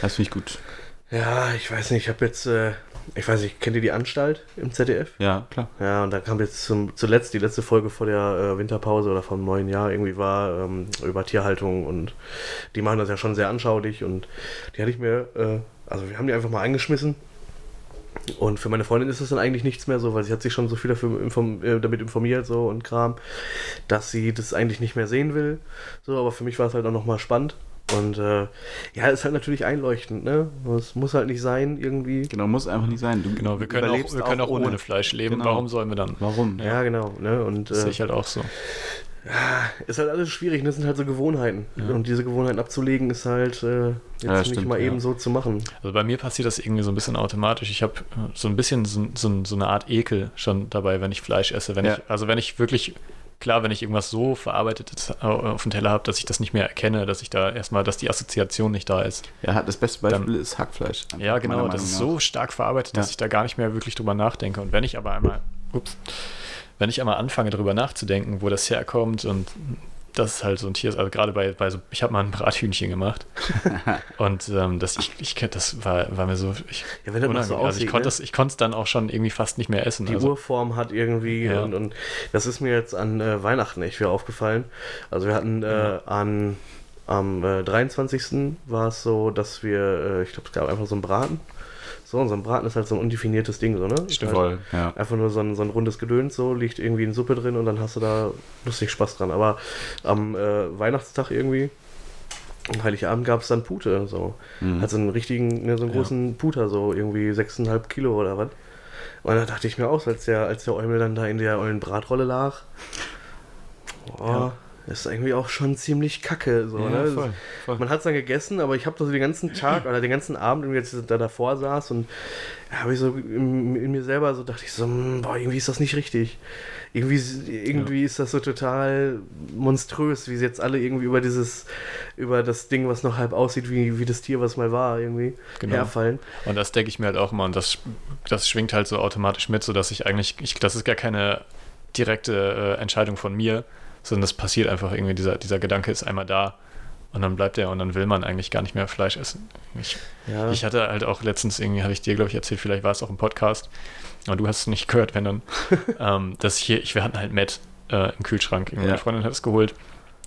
Das finde ich gut. Ja, ich weiß nicht, ich habe jetzt, äh, ich weiß nicht, kennt ihr die Anstalt im ZDF? Ja, klar. Ja, und da kam jetzt zum, zuletzt die letzte Folge vor der äh, Winterpause oder vom neuen Jahr irgendwie war ähm, über Tierhaltung und die machen das ja schon sehr anschaulich und die hatte ich mir, äh, also wir haben die einfach mal eingeschmissen. Und für meine Freundin ist das dann eigentlich nichts mehr so, weil sie hat sich schon so viel dafür inform äh, damit informiert so und Kram, dass sie das eigentlich nicht mehr sehen will. So, aber für mich war es halt auch nochmal spannend. Und äh, ja, ist halt natürlich einleuchtend, ne? Es muss halt nicht sein, irgendwie. Genau, muss einfach nicht sein. Du Genau, wir können auch, wir können auch ohne, Fleisch leben. Genau. Warum sollen wir dann? Warum? Ja, genau. Ne? Und Das sehe äh, ich halt auch so. ist halt alles schwierig, das sind halt so Gewohnheiten. Und diese Gewohnheiten abzulegen, ist halt äh, jetzt Ja, nicht stimmt, mal ja. eben so zu machen. Also bei mir passiert das irgendwie so ein bisschen automatisch. Ich habe so ein bisschen so, so, so eine Art Ekel schon dabei, wenn ich Fleisch esse. Wenn Ja. ich, also wenn ich wirklich, klar, wenn ich irgendwas so verarbeitetes au- auf dem Teller habe, dass ich das nicht mehr erkenne, dass ich da erstmal, dass die Assoziation nicht da ist. Ja, das beste Beispiel Dann- ist Hackfleisch. Ja, genau, das ist Meinung so stark verarbeitet, dass Ja. ich da gar nicht mehr wirklich drüber nachdenke. Und wenn ich aber einmal, ups, wenn ich einmal anfange, drüber nachzudenken, wo das herkommt und das ist halt so ein Tier, ist, also gerade bei, bei so, ich habe mal ein Brathühnchen gemacht und ähm, das, ich, ich, das war, war mir so, ich, Ja, wenn das so unangenehm. also ich aussieht, konnte ne? ich es dann auch schon irgendwie fast nicht mehr essen. Die also, Urform hat irgendwie, Ja. und, und das ist mir jetzt an äh, Weihnachten echt wieder aufgefallen. Also wir hatten äh, an am äh, 23. war es so, dass wir, äh, ich glaube, es gab einfach so einen Braten. So, und so ein Braten ist halt so ein undefiniertes Ding, so, ne? Stimmt. Halt Voll, ja. Einfach nur so ein, so ein rundes Gedöns, so, liegt irgendwie in Suppe drin und dann hast du da lustig Spaß dran. Aber am äh, Weihnachtstag irgendwie, am Heiligabend gab es dann Pute, so. Mhm. Also einen richtigen, ne, so einen Ja. großen Puter, so irgendwie 6,5 Kilo oder was. Und da dachte ich mir auch, als der, als der Eumel dann da in der ollen Bratrolle lag, boah, ist irgendwie auch schon ziemlich kacke. So, Ja, ne? voll, voll. Man hat es dann gegessen, aber ich habe so den ganzen Tag oder den ganzen Abend, irgendwie, als ich da davor saß und ja, habe ich so in, in mir selber so, dachte ich so, hm, boah, irgendwie ist das nicht richtig. Irgendwie, irgendwie ist das so total monströs, wie sie jetzt alle irgendwie über dieses, über das Ding, was noch halb aussieht, wie, wie das Tier, was mal war, irgendwie Genau. herfallen. Und das denke ich mir halt auch immer und das, das schwingt halt so automatisch mit, sodass ich eigentlich, ich, das ist gar keine direkte äh, Entscheidung von mir, sondern das passiert einfach irgendwie, dieser, dieser Gedanke ist einmal da und dann bleibt er und dann will man eigentlich gar nicht mehr Fleisch essen. Ich, Ja. ich hatte halt auch letztens irgendwie, habe ich dir, glaube ich, erzählt, vielleicht war es auch im Podcast, aber du hast es nicht gehört, wenn dann, ähm, dass ich hier, ich, wir hatten halt Matt äh, im Kühlschrank, Ja. meine Freundin hat es geholt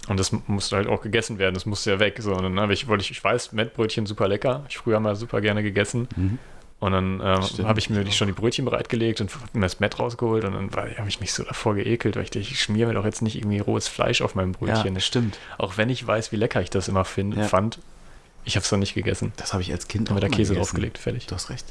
und das musste halt auch gegessen werden, das musste ja weg. So, und dann habe ich, wollte ich, ich weiß, Mettbrötchen super lecker, ich früher mal super gerne gegessen. Mhm. Und dann ähm, habe ich mir die, schon die Brötchen bereitgelegt und hab mir das Mett rausgeholt und dann habe ich mich so davor geekelt, weil ich dachte, ich schmier mir doch jetzt nicht irgendwie rohes Fleisch auf meinem Ja, Brötchen. das stimmt. Auch wenn ich weiß, wie lecker ich das immer find, Ja. fand, ich habe es dann nicht gegessen. Das habe ich als Kind Dann wird der Käse gegessen. draufgelegt, fertig. Du hast recht.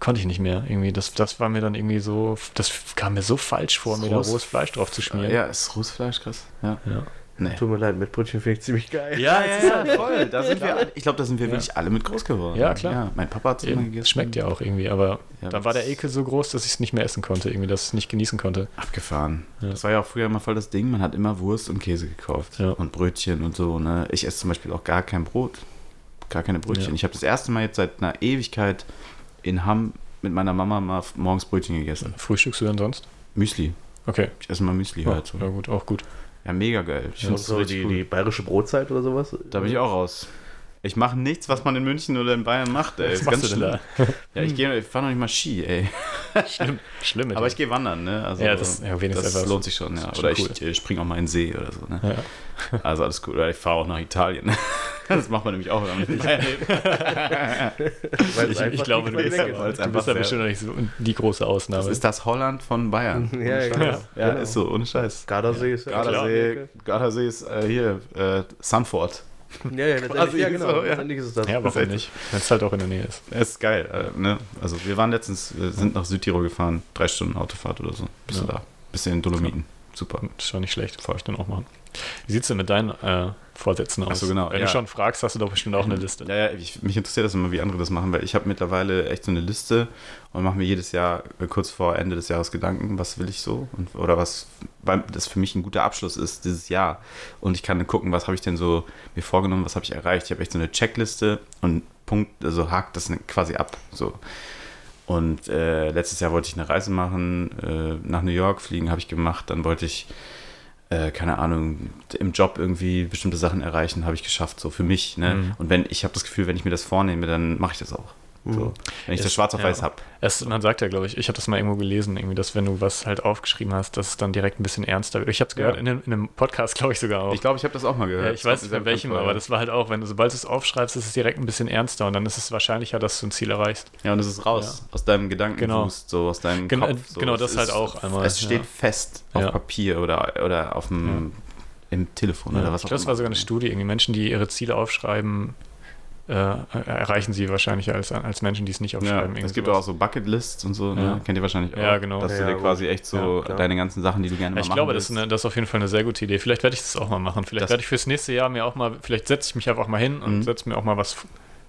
Konnte ich nicht mehr. Irgendwie, das, das war mir dann irgendwie so, das kam mir so falsch vor, Das mir da rohes- rohes Fleisch drauf zu schmieren. Ja, ist rohes Fleisch, krass. Ja. Ja. Nee. Tut mir leid, mit Brötchen finde ich ziemlich geil. Ja, ja, ja, halt- voll. Da sind wir, ich glaube, da sind wir Ja. wirklich alle mit groß geworden. Ja, klar. Ja, mein Papa hat es immer Eben, gegessen. es schmeckt ja auch irgendwie, aber Ja, dann war der Ekel so groß, dass ich es nicht mehr essen konnte, irgendwie, dass ich es nicht genießen konnte. Abgefahren. Ja. Das war ja auch früher immer voll das Ding. Man hat immer Wurst und Käse gekauft. Ja. Und Brötchen und so. Ne? Ich esse zum Beispiel auch gar kein Brot. Gar keine Brötchen. Ja. Ich habe das erste Mal jetzt seit einer Ewigkeit in Hamm mit meiner Mama mal morgens Brötchen gegessen. Frühstückst du denn sonst? Müsli. Okay. Ich esse mal Müsli Ja, halt so. ja gut, auch gut. Ja, mega geil. Ich find's so die, cool. die bayerische Brotzeit oder sowas. Da bin ich auch raus. Ich mache nichts, was man in München oder in Bayern macht, ey. Was Ist machst ganz du denn schlimm. Ja, ich, geh- ich fahre noch nicht mal Ski, ey. Schlimm, schlimm. Aber ich gehe wandern, ne? Also, Ja, das- ja, wenigstens das lohnt sich schon, ja. Oder schon ich äh, springe auch mal in den See oder so, ne? Ja. Also alles gut. Oder ich fahre auch nach Italien. Das macht man nämlich auch, es Ich, ich glaube, nicht du bist, ja, es du bist ja sehr- bestimmt noch nicht so die große Ausnahme. Das ist das Holland von Bayern. Ja, ja, Scheiß. genau. ja, ist so, ohne Scheiß. Gardasee ist ja Gardasee, Gardasee ist äh, hier, äh, Sanford. Ja, ja, letztendlich, ja, genau. so, ja. Letztendlich ist es das. ja, warum nicht? Wenn es halt auch in der Nähe ist. Das ist geil. Äh, ne? Also wir waren letztens, wir sind nach Südtirol gefahren, drei Stunden Autofahrt oder so. Bist Ja. du da? Bisschen in Dolomiten. Super. Das ist schon nicht schlecht, wollte ich dann auch machen. Wie sieht es denn mit deinen äh, Vorsätzen aus? Ach so, genau, Wenn ja. du schon fragst, hast du doch bestimmt auch eine Liste. Ja, ja, ich, mich interessiert das immer, wie andere das machen, weil ich habe mittlerweile echt so eine Liste und mache mir jedes Jahr äh, kurz vor Ende des Jahres Gedanken, was will ich so und, oder was, weil das für mich ein guter Abschluss ist, dieses Jahr. Und ich kann dann gucken, was habe ich denn so mir vorgenommen, was habe ich erreicht. Ich habe echt so eine Checkliste und Punkt, also hakt das quasi ab. So. Und äh, letztes Jahr wollte ich eine Reise machen, äh, nach New York fliegen, habe ich gemacht. Dann wollte ich, äh, keine Ahnung, im Job irgendwie bestimmte Sachen erreichen, habe ich geschafft, so für mich. Ne? Mhm. Und wenn ich habe das Gefühl, wenn ich mir das vornehme, dann mache ich das auch. So. Wenn ich das Ist- schwarz auf ja. weiß habe. Es, man sagt ja, glaube ich, ich habe das mal irgendwo gelesen, irgendwie, dass wenn du was halt aufgeschrieben hast, dass es dann direkt ein bisschen ernster wird. Ich habe es gehört Ja. in, einem- in einem Podcast, glaube ich sogar auch. Ich glaube, ich habe das auch mal gehört. ja, ich Das weiß nicht sehr welchem, aber das war halt auch, wenn du, sobald du es aufschreibst, ist es direkt ein bisschen ernster und dann ist es wahrscheinlicher, dass du ein Ziel erreichst. Ja, und es ist raus aus deinem Gedankenwust, so aus deinem Genau, Kopf. So. genau, Es das ist, halt auch einmal, Es steht fest auf. Papier oder, oder auf dem im Telefon Ja, oder was ich glaube, es war sogar eine Studie. Irgendwie Menschen, die ihre Ziele aufschreiben, äh, erreichen sie wahrscheinlich als, als Menschen, die es nicht Ja, aufschreiben. es Irgend gibt sowas. auch so Bucketlists und so, ne? Ja. kennt ihr wahrscheinlich auch. Ja, genau. Dass Ja, du ja, dir quasi echt so Ja, deine ganzen Sachen, die du gerne Ja, mal ich machen glaube, das ist, eine, das ist auf jeden Fall eine sehr gute Idee. Vielleicht werde ich das auch mal machen. Vielleicht Das- werde ich fürs nächste Jahr mir auch mal, vielleicht setze ich mich einfach mal hin und Mhm. setze mir auch mal was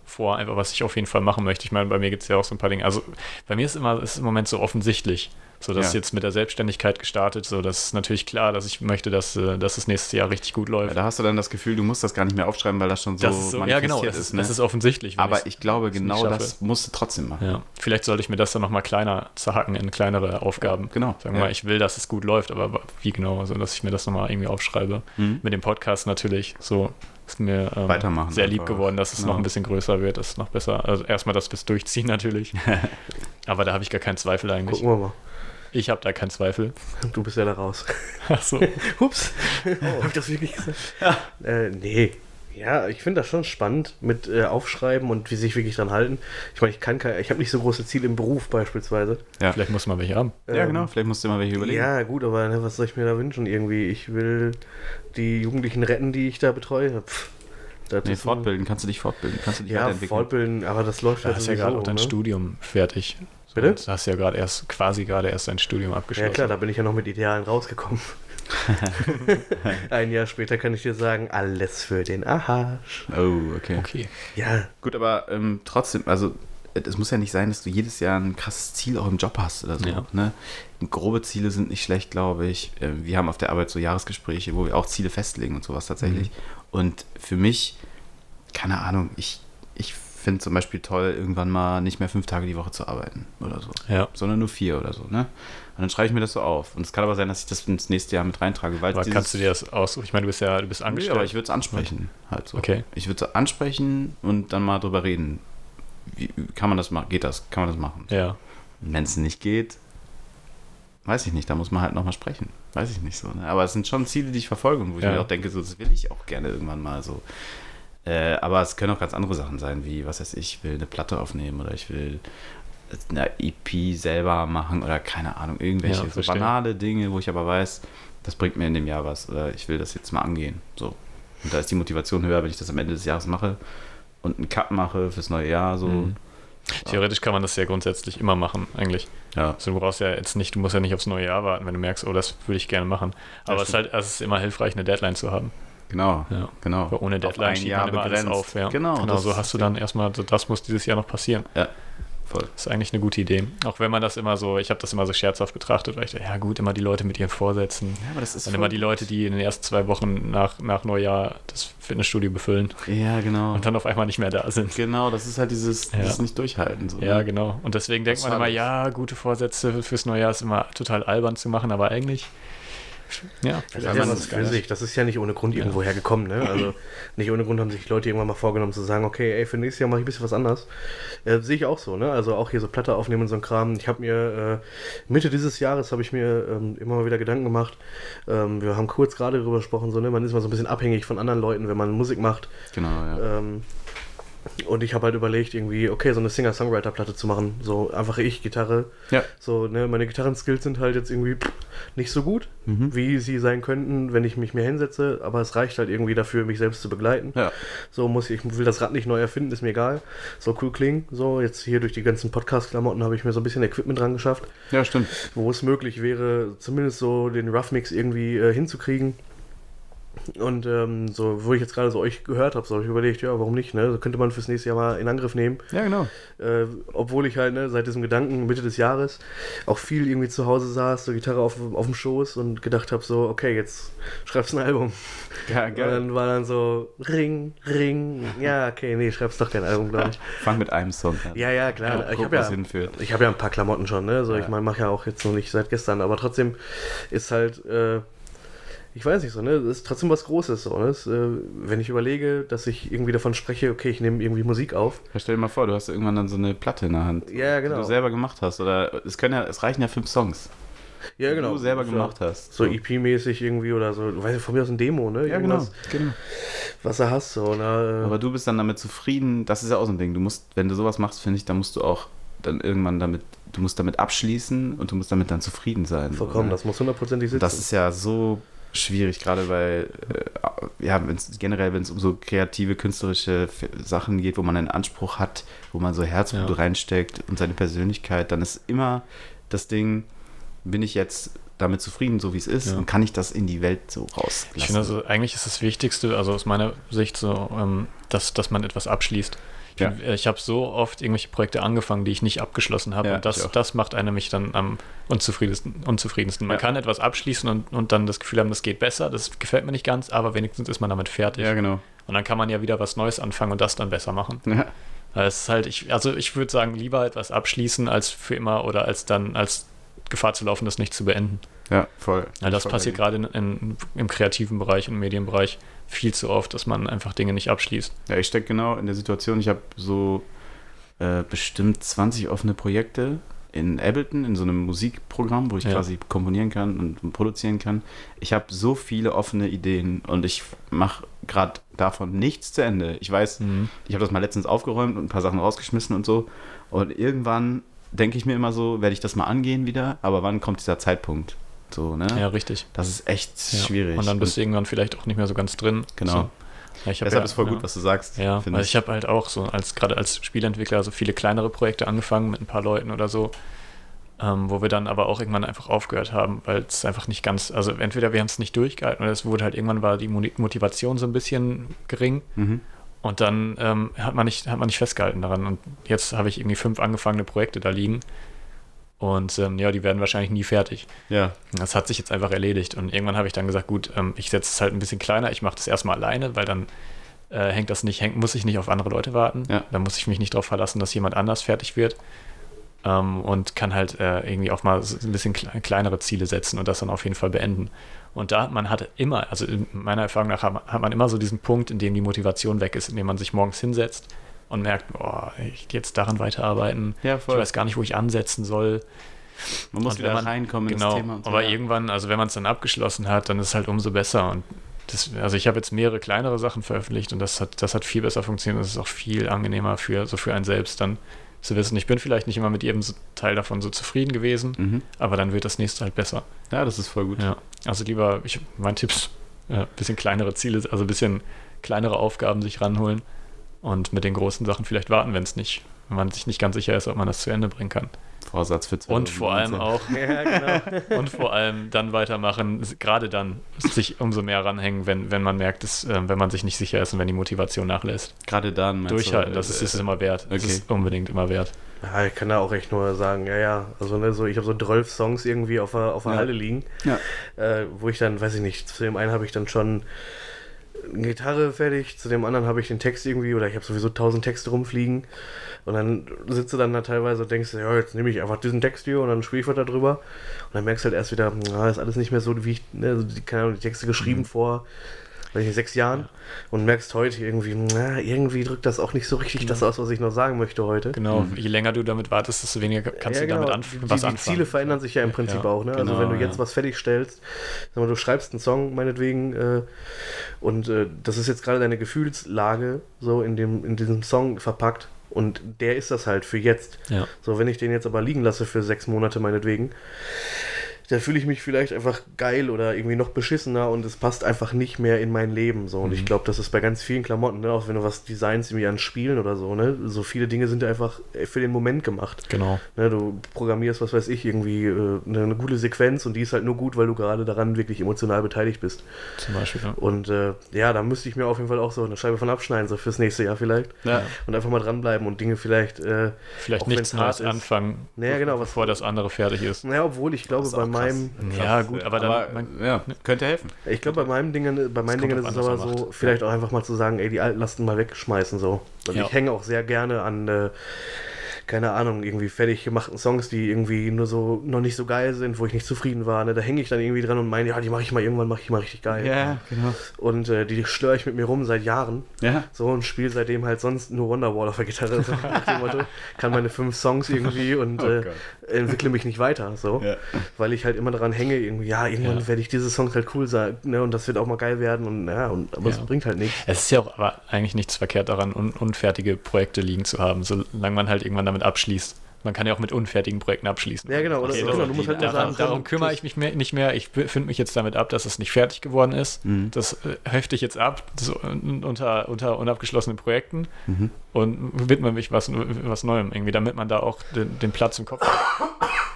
vor, einfach was ich auf jeden Fall machen möchte. Ich meine, bei mir gibt es ja auch so ein paar Dinge. Also bei mir ist immer ist im Moment so offensichtlich, so dass Ja. jetzt mit der Selbstständigkeit gestartet, so das ist natürlich klar, dass ich möchte, dass, äh, dass das nächste Jahr richtig gut läuft. Ja, da hast du dann das Gefühl, du musst das gar nicht mehr aufschreiben, weil das schon so das ist so, ja, genau, das, ist. Ne? das ist offensichtlich. Aber ich glaube, genau das musst du trotzdem machen. Ja, vielleicht sollte ich mir das dann nochmal kleiner zerhacken in kleinere Aufgaben. Genau. Sagen wir Ja. mal, ich will, dass es gut läuft, aber wie genau, also dass ich mir das nochmal irgendwie aufschreibe. Mhm. Mit dem Podcast natürlich so ist mir ähm, Weitermachen sehr lieb geworden, dass es Genau. noch ein bisschen größer wird, dass es noch besser, also erstmal das bis durchziehen natürlich. aber da habe ich gar keinen Zweifel eigentlich. Gucken wir mal. Ich habe da keinen Zweifel. Du bist ja da raus. Ach so. Ups. Hab ich das wirklich gesagt? Äh, nee. Ja, ich finde das schon spannend mit äh, Aufschreiben und wie sich wirklich dran halten. Ich meine, ich kann kein, ich habe nicht so große Ziele im Beruf beispielsweise. Ja. Vielleicht muss man welche haben. ja, Ähm, genau. Vielleicht musst du mal welche überlegen. Ja, gut, aber ne, was soll ich mir da wünschen irgendwie? Ich will die Jugendlichen retten, die ich da betreue. Pff, das Nee, ist ein- fortbilden. Kannst du dich fortbilden? Kannst du dich Ja, weiterentwickeln? fortbilden, aber das läuft Du halt hast ja gerade auch dein ne? Studium fertig. Bitte? Du hast ja gerade erst, quasi gerade erst dein Studium Ja abgeschlossen. klar, da bin ich ja noch mit Idealen rausgekommen. Ein Jahr später kann ich dir sagen, alles für den Arsch. Oh, okay. Okay. Ja, Gut, aber ähm, trotzdem, also es muss ja nicht sein, dass du jedes Jahr ein krasses Ziel auch im Job hast oder so. Ja. Ne? Grobe Ziele sind nicht schlecht, glaube ich. Ähm, Wir haben auf der Arbeit so Jahresgespräche, wo wir auch Ziele festlegen und sowas tatsächlich. Und für mich, keine Ahnung, ich, ich finde zum Beispiel toll, irgendwann mal nicht mehr fünf Tage die Woche zu arbeiten oder so. Ja. Sondern nur vier oder so, ne? Und dann schreibe ich mir das so auf. Und es kann aber sein, dass ich das ins nächste Jahr mit reintrage, weil Aber kannst du dir das aussuchen? Ich meine, du bist ja, du bist Nee, angestellt. aber ich würde es ansprechen, halt so. Okay. Ich würde es ansprechen und dann mal drüber reden. Wie, kann man das machen? Geht das? Kann man das machen? ja. Wenn es nicht geht, weiß ich nicht, da muss man halt nochmal sprechen. Weiß ich nicht so. Ne? Aber es sind schon Ziele, die ich verfolge und wo ich Ja. mir auch denke, so, das will ich auch gerne irgendwann mal so. Äh, aber es können auch ganz andere Sachen sein, wie, was weiß ich, ich will eine Platte aufnehmen oder ich will eine EP selber machen oder keine Ahnung, irgendwelche Ja, so banale Dinge, wo ich aber weiß, das bringt mir in dem Jahr was oder ich will das jetzt mal angehen. So. Und da ist die Motivation höher, wenn ich das am Ende des Jahres mache und einen Cut mache fürs neue Jahr. So. Mhm. Theoretisch kann man das ja grundsätzlich immer machen, eigentlich. Ja. Also du brauchst ja jetzt nicht, du musst ja nicht aufs neue Jahr warten, wenn du merkst, oh, das würde ich gerne machen. Aber es ist halt, es ist immer hilfreich, eine Deadline zu haben. Genau. Ja. Genau. Weil ohne Deadline schiebt Jahr man immer begrenzt. alles auf. Ja. Genau, genau so hast du dann erstmal, so, das muss dieses Jahr noch passieren. Voll. Das ist eigentlich eine gute Idee. Auch wenn man das immer so, ich habe das immer so scherzhaft betrachtet, weil ich dachte, ja gut, immer die Leute mit ihren Vorsätzen. Ja, aber das ist Dann immer die Leute, die in den ersten zwei Wochen nach, nach Neujahr das Fitnessstudio befüllen Ja, genau. und dann auf einmal nicht mehr da sind. Genau, das ist halt dieses, Ja. dieses nicht durchhalten. So, Ja, ne? genau. Und deswegen denkt man immer, ja, gute Vorsätze fürs Neujahr ist immer total albern zu machen, aber eigentlich, ja, Das vielleicht ist gar für nicht. sich. Das ist ja nicht ohne Grund irgendwo hergekommen. Ne? Also nicht ohne Grund haben sich Leute irgendwann mal vorgenommen zu sagen, okay, ey, für nächstes Jahr mache ich ein bisschen was anderes. Äh, sehe ich auch so. Ne? Also auch hier so Platte aufnehmen und so ein Kram. Ich habe mir äh, Mitte dieses Jahres habe ich mir ähm, immer mal wieder Gedanken gemacht. Ähm, wir haben kurz gerade darüber gesprochen, so, ne? man ist mal so ein bisschen abhängig von anderen Leuten, wenn man Musik macht. Genau, ja. Ähm, und ich habe halt überlegt, irgendwie, okay, so eine Singer-Songwriter-Platte zu machen. So einfach ich, Gitarre. Ja. So, ne, meine Gitarrenskills sind halt jetzt irgendwie nicht so gut, Mhm. wie sie sein könnten, wenn ich mich mehr hinsetze, aber es reicht halt irgendwie dafür, mich selbst zu begleiten. Ja. So muss ich, ich will das Rad nicht neu erfinden, ist mir egal. Soll cool klingen. So, jetzt hier durch die ganzen Podcast-Klamotten habe ich mir so ein bisschen Equipment dran geschafft, ja, stimmt. wo es möglich wäre, zumindest so den Rough Mix irgendwie äh, hinzukriegen. Und ähm, so, wo ich jetzt gerade so euch gehört habe, so habe ich überlegt, ja, warum nicht, ne? So könnte man fürs nächste Jahr mal in Angriff nehmen. Ja, genau. Äh, obwohl ich halt ne, seit diesem Gedanken Mitte des Jahres auch viel irgendwie zu Hause saß, so Gitarre auf, auf dem Schoß und gedacht habe, so, okay, jetzt schreibst du ein Album. Ja, Und dann war dann so, Ring, Ring, ja, okay, nee, schreibst doch kein Album, glaube ich. Fang mit einem Song an. Ja, ja, klar. Ja, ich habe ja, ich hab ja ein paar Klamotten schon, ne? So, Ja. ich meine, mache ja auch jetzt noch nicht seit gestern, aber trotzdem ist halt, äh, ich weiß nicht so, ne? Das ist trotzdem was Großes, so, ne? Das, äh, wenn ich überlege, dass ich irgendwie davon spreche, okay, ich nehme irgendwie Musik auf. Ja, stell dir mal vor, du hast irgendwann dann so eine Platte in der Hand, Ja, die genau. du selber gemacht hast. Oder es können ja, es reichen ja fünf Songs, ja, genau. die du selber So- gemacht hast. So EP-mäßig irgendwie oder so, du weißt ja, von mir aus ein Demo, ne? Ja, genau. Irgendwas, genau. Was du hast, so, ne? Aber du bist dann damit zufrieden, das ist ja auch so ein Ding. Du musst, wenn du sowas machst, finde ich, dann musst du auch dann irgendwann damit, du musst damit abschließen und du musst damit dann zufrieden sein. Vollkommen, so, ne? das muss hundertprozentig sitzen. Das ist ja so schwierig, gerade weil, äh, ja, wenn's, generell, wenn es um so kreative, künstlerische F- Sachen geht, wo man einen Anspruch hat, wo man so Herzblut Ja. reinsteckt und seine Persönlichkeit, dann ist immer das Ding, bin ich jetzt damit zufrieden, so wie es ist, Ja. und kann ich das in die Welt so rauslassen? Ich finde also, eigentlich ist das Wichtigste, also aus meiner Sicht so, ähm, dass, dass man etwas abschließt. Ich, Ja. äh, ich habe so oft irgendwelche Projekte angefangen, die ich nicht abgeschlossen habe. Ja, und das, das macht einem mich dann am unzufriedensten. unzufriedensten. Man Ja. kann etwas abschließen und, und dann das Gefühl haben, das geht besser. Das gefällt mir nicht ganz, aber wenigstens ist man damit fertig. ja, genau. Und dann kann man ja wieder was Neues anfangen und das dann besser machen. Ja. Es ist halt, ich, also ich würde sagen, lieber etwas abschließen als für immer oder als dann als Gefahr zu laufen, das nicht zu beenden. Ja, voll. Weil das Voll passiert gerade in, in, im kreativen Bereich und Medienbereich viel zu oft, dass man einfach Dinge nicht abschließt. Ja, ich stecke genau in der Situation, ich habe so äh, bestimmt 20 offene Projekte in Ableton, in so einem Musikprogramm, wo ich Ja. quasi komponieren kann und produzieren kann. Ich habe so viele offene Ideen und ich mache gerade davon nichts zu Ende. Ich weiß, ich habe das mal letztens aufgeräumt und ein paar Sachen rausgeschmissen und so. Und irgendwann denke ich mir immer so, werde ich das mal angehen wieder, aber wann kommt dieser Zeitpunkt? So, ne? Ja, richtig. Das ist echt Ja. schwierig. Und dann bist du irgendwann vielleicht auch nicht mehr so ganz drin. Genau. So. Ja, ich Deshalb ja, ist voll gut, was du sagst. Ja, weil ich habe halt auch so als gerade als Spielentwickler so viele kleinere Projekte angefangen mit ein paar Leuten oder so, ähm, wo wir dann aber auch irgendwann einfach aufgehört haben, weil es einfach nicht ganz, also entweder wir haben es nicht durchgehalten oder es wurde halt irgendwann war die Motivation so ein bisschen gering Mhm. und dann ähm, hat man nicht hat man nicht festgehalten daran und jetzt habe ich irgendwie fünf angefangene Projekte da liegen und ähm, ja, die werden wahrscheinlich nie fertig. Ja, Das hat sich jetzt einfach erledigt. Und irgendwann habe ich dann gesagt, gut, ähm, ich setze es halt ein bisschen kleiner, ich mache das erstmal alleine, weil dann äh, hängt das nicht, hängt, muss ich nicht auf andere Leute warten. Ja. Dann muss ich mich nicht darauf verlassen, dass jemand anders fertig wird. Ähm, und kann halt äh, irgendwie auch mal ein bisschen kle kleinere Ziele setzen und das dann auf jeden Fall beenden. Und da man hatte immer, also in meiner Erfahrung nach, hat man- hat man immer so diesen Punkt, in dem die Motivation weg ist, in dem man sich morgens hinsetzt und merkt, boah, ich jetzt daran weiterarbeiten. ja Ich weiß gar nicht, wo ich ansetzen soll. man muss Und wieder man- reinkommen Genau, in das Thema. und so. aber Ja. irgendwann, also wenn man es dann abgeschlossen hat, dann ist es halt umso besser. Und das, also ich habe jetzt mehrere kleinere Sachen veröffentlicht und das hat, das hat viel besser funktioniert. Das ist auch viel angenehmer für so für einen selbst dann zu wissen. Ich bin vielleicht nicht immer mit jedem Teil davon so zufrieden gewesen, Mhm. aber dann wird das nächste halt besser. ja, das ist voll gut. Ja, also lieber, ich, mein Tipp ist, ein bisschen kleinere Ziele, also ein bisschen kleinere Aufgaben sich ranholen und mit den großen Sachen vielleicht warten, wenn es nicht, wenn man sich nicht ganz sicher ist, ob man das zu Ende bringen kann. Vorsatz für Und vor allem 2019. auch Ja, genau. und vor allem dann weitermachen, gerade dann sich umso mehr ranhängen, wenn, wenn man merkt, dass, äh, wenn man sich nicht sicher ist und wenn die Motivation nachlässt. Gerade dann. meinst du, Durchhalten, das ist, äh, ist immer wert. Das okay. ist unbedingt immer wert. Ja, ich kann da auch echt nur sagen, ja, ja, also ne, so, ich habe so 12 Songs irgendwie auf der, auf der Ja. Halle liegen, Ja. äh, wo ich dann, weiß ich nicht, zu dem einen habe ich dann schon Gitarre fertig, zu dem anderen habe ich den Text irgendwie, oder ich habe sowieso tausend Texte rumfliegen. Und dann sitzt du dann da teilweise und denkst, ja, jetzt nehme ich einfach diesen Text hier und dann spiele ich was da drüber und dann merkst du halt erst wieder, na, ist alles nicht mehr so, wie ich, ne, also die, keine Ahnung, die Texte geschrieben vor, weiß ich nicht, sechs Jahren und merkst heute irgendwie, na, irgendwie drückt das auch nicht so richtig das aus, was ich noch sagen möchte heute. Genau, Mhm. je länger du damit wartest, desto weniger kannst Ja, du damit genau. anf die, was die anfangen. Ziele verändern sich ja im Prinzip Ja, auch. Ne? also genau, wenn du ja. jetzt was fertigstellst, sag mal, du schreibst einen Song meinetwegen äh, und äh, das ist jetzt gerade deine Gefühlslage so in, dem, in diesem Song verpackt und der ist das halt für jetzt. Ja. So, wenn ich den jetzt aber liegen lasse für sechs Monate meinetwegen, dann fühle ich mich vielleicht einfach geil oder irgendwie noch beschissener und es passt einfach nicht mehr in mein Leben. So. Und ich glaube, das ist bei ganz vielen Klamotten, ne? auch wenn du was designst, irgendwie an Spielen oder so, ne? So viele Dinge sind einfach für den Moment gemacht. Genau. Ne, du programmierst, was weiß ich, irgendwie äh, eine, eine gute Sequenz und die ist halt nur gut, weil du gerade daran wirklich emotional beteiligt bist. Zum Beispiel. Ja. Und äh, ja, da müsste ich mir auf jeden Fall auch so eine Scheibe von abschneiden, so fürs nächste Jahr vielleicht. Ja. Und einfach mal dranbleiben und Dinge vielleicht. Äh, Vielleicht nichts hart Neues anfangen, Naja, genau, was- bevor das andere fertig ist. naja, obwohl ich glaube, ist meinem, Ja, gut, aber dann. Aber, man, ja, könnte helfen. ich glaube, bei meinen Dingen, bei meinen Dingen ist es aber so, macht. vielleicht auch einfach mal zu sagen, ey, die alten lassen mal wegschmeißen so. Und Ja. ich hänge auch sehr gerne an, äh, keine Ahnung, irgendwie fertig gemachten Songs, die irgendwie nur so noch nicht so geil sind, wo ich nicht zufrieden war. Ne? Da hänge ich dann irgendwie dran und meine, ja, die mache ich mal irgendwann, mache ich mal richtig geil. genau. Und äh, die störe ich mit mir rum seit Jahren. Ja. So und spiele seitdem halt sonst nur Wonderwall auf der Gitarre. So, Motto, kann meine fünf Songs irgendwie und Oh äh, entwickle mich nicht weiter. So. Ja. Weil ich halt immer daran hänge, irgendwie, ja, irgendwann Ja. werde ich diese Songs halt cool sein, ne, und das wird auch mal geil werden und ja, und, aber es Ja. bringt halt nichts. Es ist ja auch aber eigentlich nichts verkehrt daran, un unfertige Projekte liegen zu haben, solange man halt irgendwann damit abschließt man kann ja auch mit unfertigen Projekten abschließen. Ja, genau, oder- Okay, genau, du musst halt daran, sagen, darum kümmere ich mich mehr, nicht mehr. Ich finde mich jetzt damit ab, dass es nicht fertig geworden ist. Mhm. Das äh, hefte ich jetzt ab, so, un- unter, unter unabgeschlossenen Projekten Mhm. und widme mich was, was Neuem irgendwie, damit man da auch den, den Platz im Kopf hat.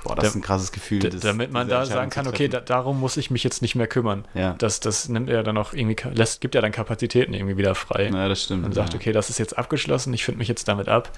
Boah, das ist ein krasses Gefühl. Das- damit man da sagen kann, okay, da, darum muss ich mich jetzt nicht mehr kümmern. Ja. Das, das nimmt ja dann auch irgendwie, lässt, gibt ja dann Kapazitäten irgendwie wieder frei. ja, das stimmt. und sagt, ja. okay, das ist jetzt abgeschlossen, ich finde mich jetzt damit ab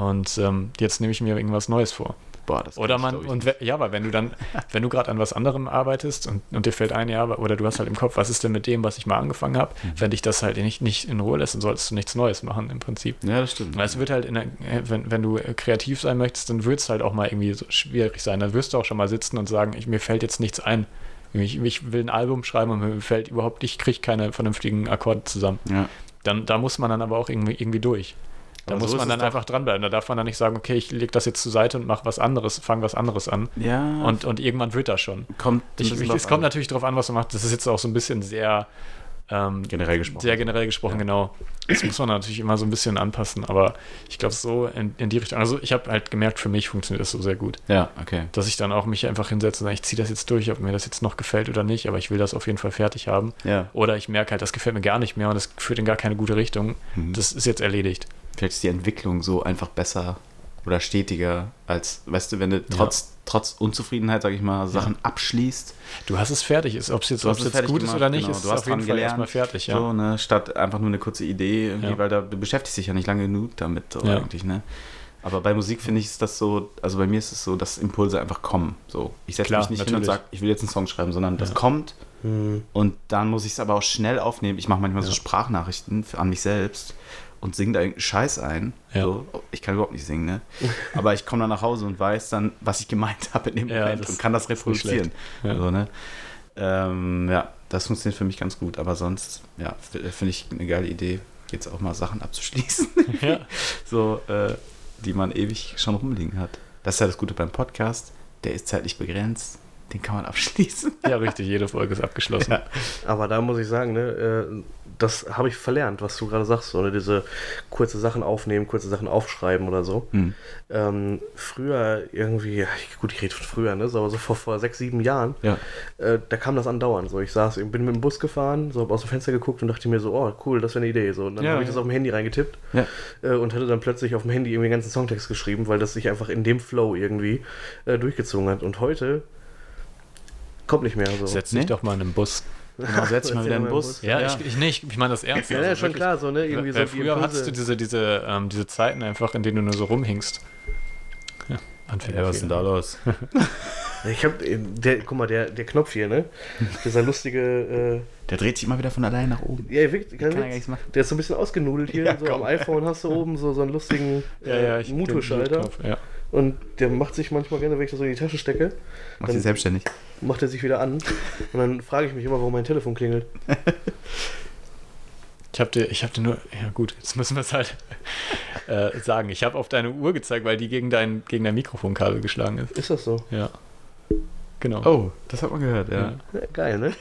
und ähm, jetzt nehme ich mir irgendwas Neues vor. Boah, das Oder man, und we- ja, aber wenn du dann, wenn du gerade an was anderem arbeitest und, und dir fällt ein, ja, oder du hast halt im Kopf, was ist denn mit dem, was ich mal angefangen habe, Mhm. wenn dich das halt nicht, nicht in Ruhe lässt, dann solltest du nichts Neues machen im Prinzip. Ja, das stimmt. Weil es wird halt, in der, äh, wenn, wenn du äh, kreativ sein möchtest, dann wird es halt auch mal irgendwie so schwierig sein. Dann wirst du auch schon mal sitzen und sagen, ich, mir fällt jetzt nichts ein. Ich, ich will ein Album schreiben und mir fällt überhaupt, ich kriege keine vernünftigen Akkorde zusammen. Ja. Dann, da muss man dann aber auch irgendwie, irgendwie durch. Da Aber muss so man dann einfach dranbleiben. Da darf man dann nicht sagen, okay, ich lege das jetzt zur Seite und mache was anderes, fange was anderes an. ja, Und, und irgendwann wird das schon. kommt Ich, ich, es kommt an. natürlich darauf an, was man macht. Das ist jetzt auch so ein bisschen sehr, ähm, generell gesprochen. sehr generell gesprochen, Ja. genau. Das muss man natürlich immer so ein bisschen anpassen, aber ich glaube, so in, in die Richtung. Also, ich habe halt gemerkt, für mich funktioniert das so sehr gut, Ja, okay. dass ich dann auch mich einfach hinsetze und sage, ich ziehe das jetzt durch, ob mir das jetzt noch gefällt oder nicht, aber ich will das auf jeden Fall fertig haben. Ja. Oder ich merke halt, das gefällt mir gar nicht mehr und das führt in gar keine gute Richtung. Mhm. Das ist jetzt erledigt. Vielleicht ist die Entwicklung so einfach besser oder stetiger, als, weißt du, wenn du trotz, trotz Unzufriedenheit, sag ich mal, Sachen abschließt. Du hast es fertig. Ist, ob es jetzt, Du ob hast es es jetzt gut ist gemacht, oder nicht, genau. ist Du hast auf jeden Fall gelernt, erstmal fertig, ja. So, ne, statt einfach nur eine kurze Idee, irgendwie, Ja. weil da, du beschäftigst dich ja nicht lange genug damit, so Ja. eigentlich, ne? Aber bei Musik finde ich ist das so, also bei mir ist es so, dass Impulse einfach kommen. So, ich setze mich nicht hin und natürlich. sage, ich will jetzt einen Song schreiben, sondern das Ja. kommt Hm. und dann muss ich es aber auch schnell aufnehmen. Ich mache manchmal so Ja. Sprachnachrichten an mich selbst und singe da irgendeinen Scheiß ein. Ja. So. Ich kann überhaupt nicht singen, ne? Aber ich komme dann nach Hause und weiß dann, was ich gemeint habe in dem Ja, Moment und kann das reproduzieren. Ja. So, ne? ähm, ja, das funktioniert für mich ganz gut. Aber sonst, ja, finde ich eine geile Idee, jetzt auch mal Sachen abzuschließen, ja. so, äh, die man ewig schon rumliegen hat. Das ist ja das Gute beim Podcast. Der ist zeitlich begrenzt. Den kann man abschließen. ja, richtig. Jede Folge ist abgeschlossen. Ja. Aber da muss ich sagen, ne, äh, das habe ich verlernt, was du gerade sagst, so, ne, diese kurze Sachen aufnehmen, kurze Sachen aufschreiben oder so. Hm. Ähm, früher irgendwie, gut, ich rede von früher, ne, so, aber so vor, vor sechs, sieben Jahren, Ja. äh, da kam das andauernd. So, ich saß, bin mit dem Bus gefahren, so hab aus dem Fenster geguckt und dachte mir so, oh cool, das wäre eine Idee. So, und dann Ja, habe ich ja. das auf dem Handy reingetippt Ja. äh, und hatte dann plötzlich auf dem Handy irgendwie den ganzen Songtext geschrieben, weil das sich einfach in dem Flow irgendwie äh, durchgezogen hat. Und heute kommt nicht mehr so. Setz Nee. dich doch mal in einen Bus. Genau, setz dich mal wieder in den Bus. Ja, Ja. Ich, ich nicht. Ich meine das ernst. Ja, also ja, schon wirklich. klar, so, ne? Irgendwie Weil so die früher Impulse- hattest du diese, diese, ähm, diese Zeiten einfach, in denen du nur so rumhingst. Ja, Anfänger. Ja, was ist denn da los? Ich hab, äh, der, guck mal, der, der Knopf hier, ne? Dieser lustige, Der dreht sich immer wieder von allein nach oben. äh, ja, wirklich, Kann kann gar nichts machen. der ist so ein bisschen ausgenudelt hier. Ja, so komm. am iPhone hast du oben so, so einen lustigen Ja, ja, ich äh, Blutknopf, Ja. Und der macht sich manchmal gerne, wenn ich das so in die Tasche stecke, Macht sich selbstständig. macht er sich wieder an. Und dann frage ich mich immer, warum mein Telefon klingelt. Ich habe dir, ich hab dir nur, ja gut, jetzt müssen wir es halt äh, sagen. Ich habe auf deine Uhr gezeigt, weil die gegen dein, gegen dein Mikrofonkabel geschlagen ist. Ist das so? Ja. Genau. Oh, das hat man gehört, ja. Ja. Ja, geil, ne?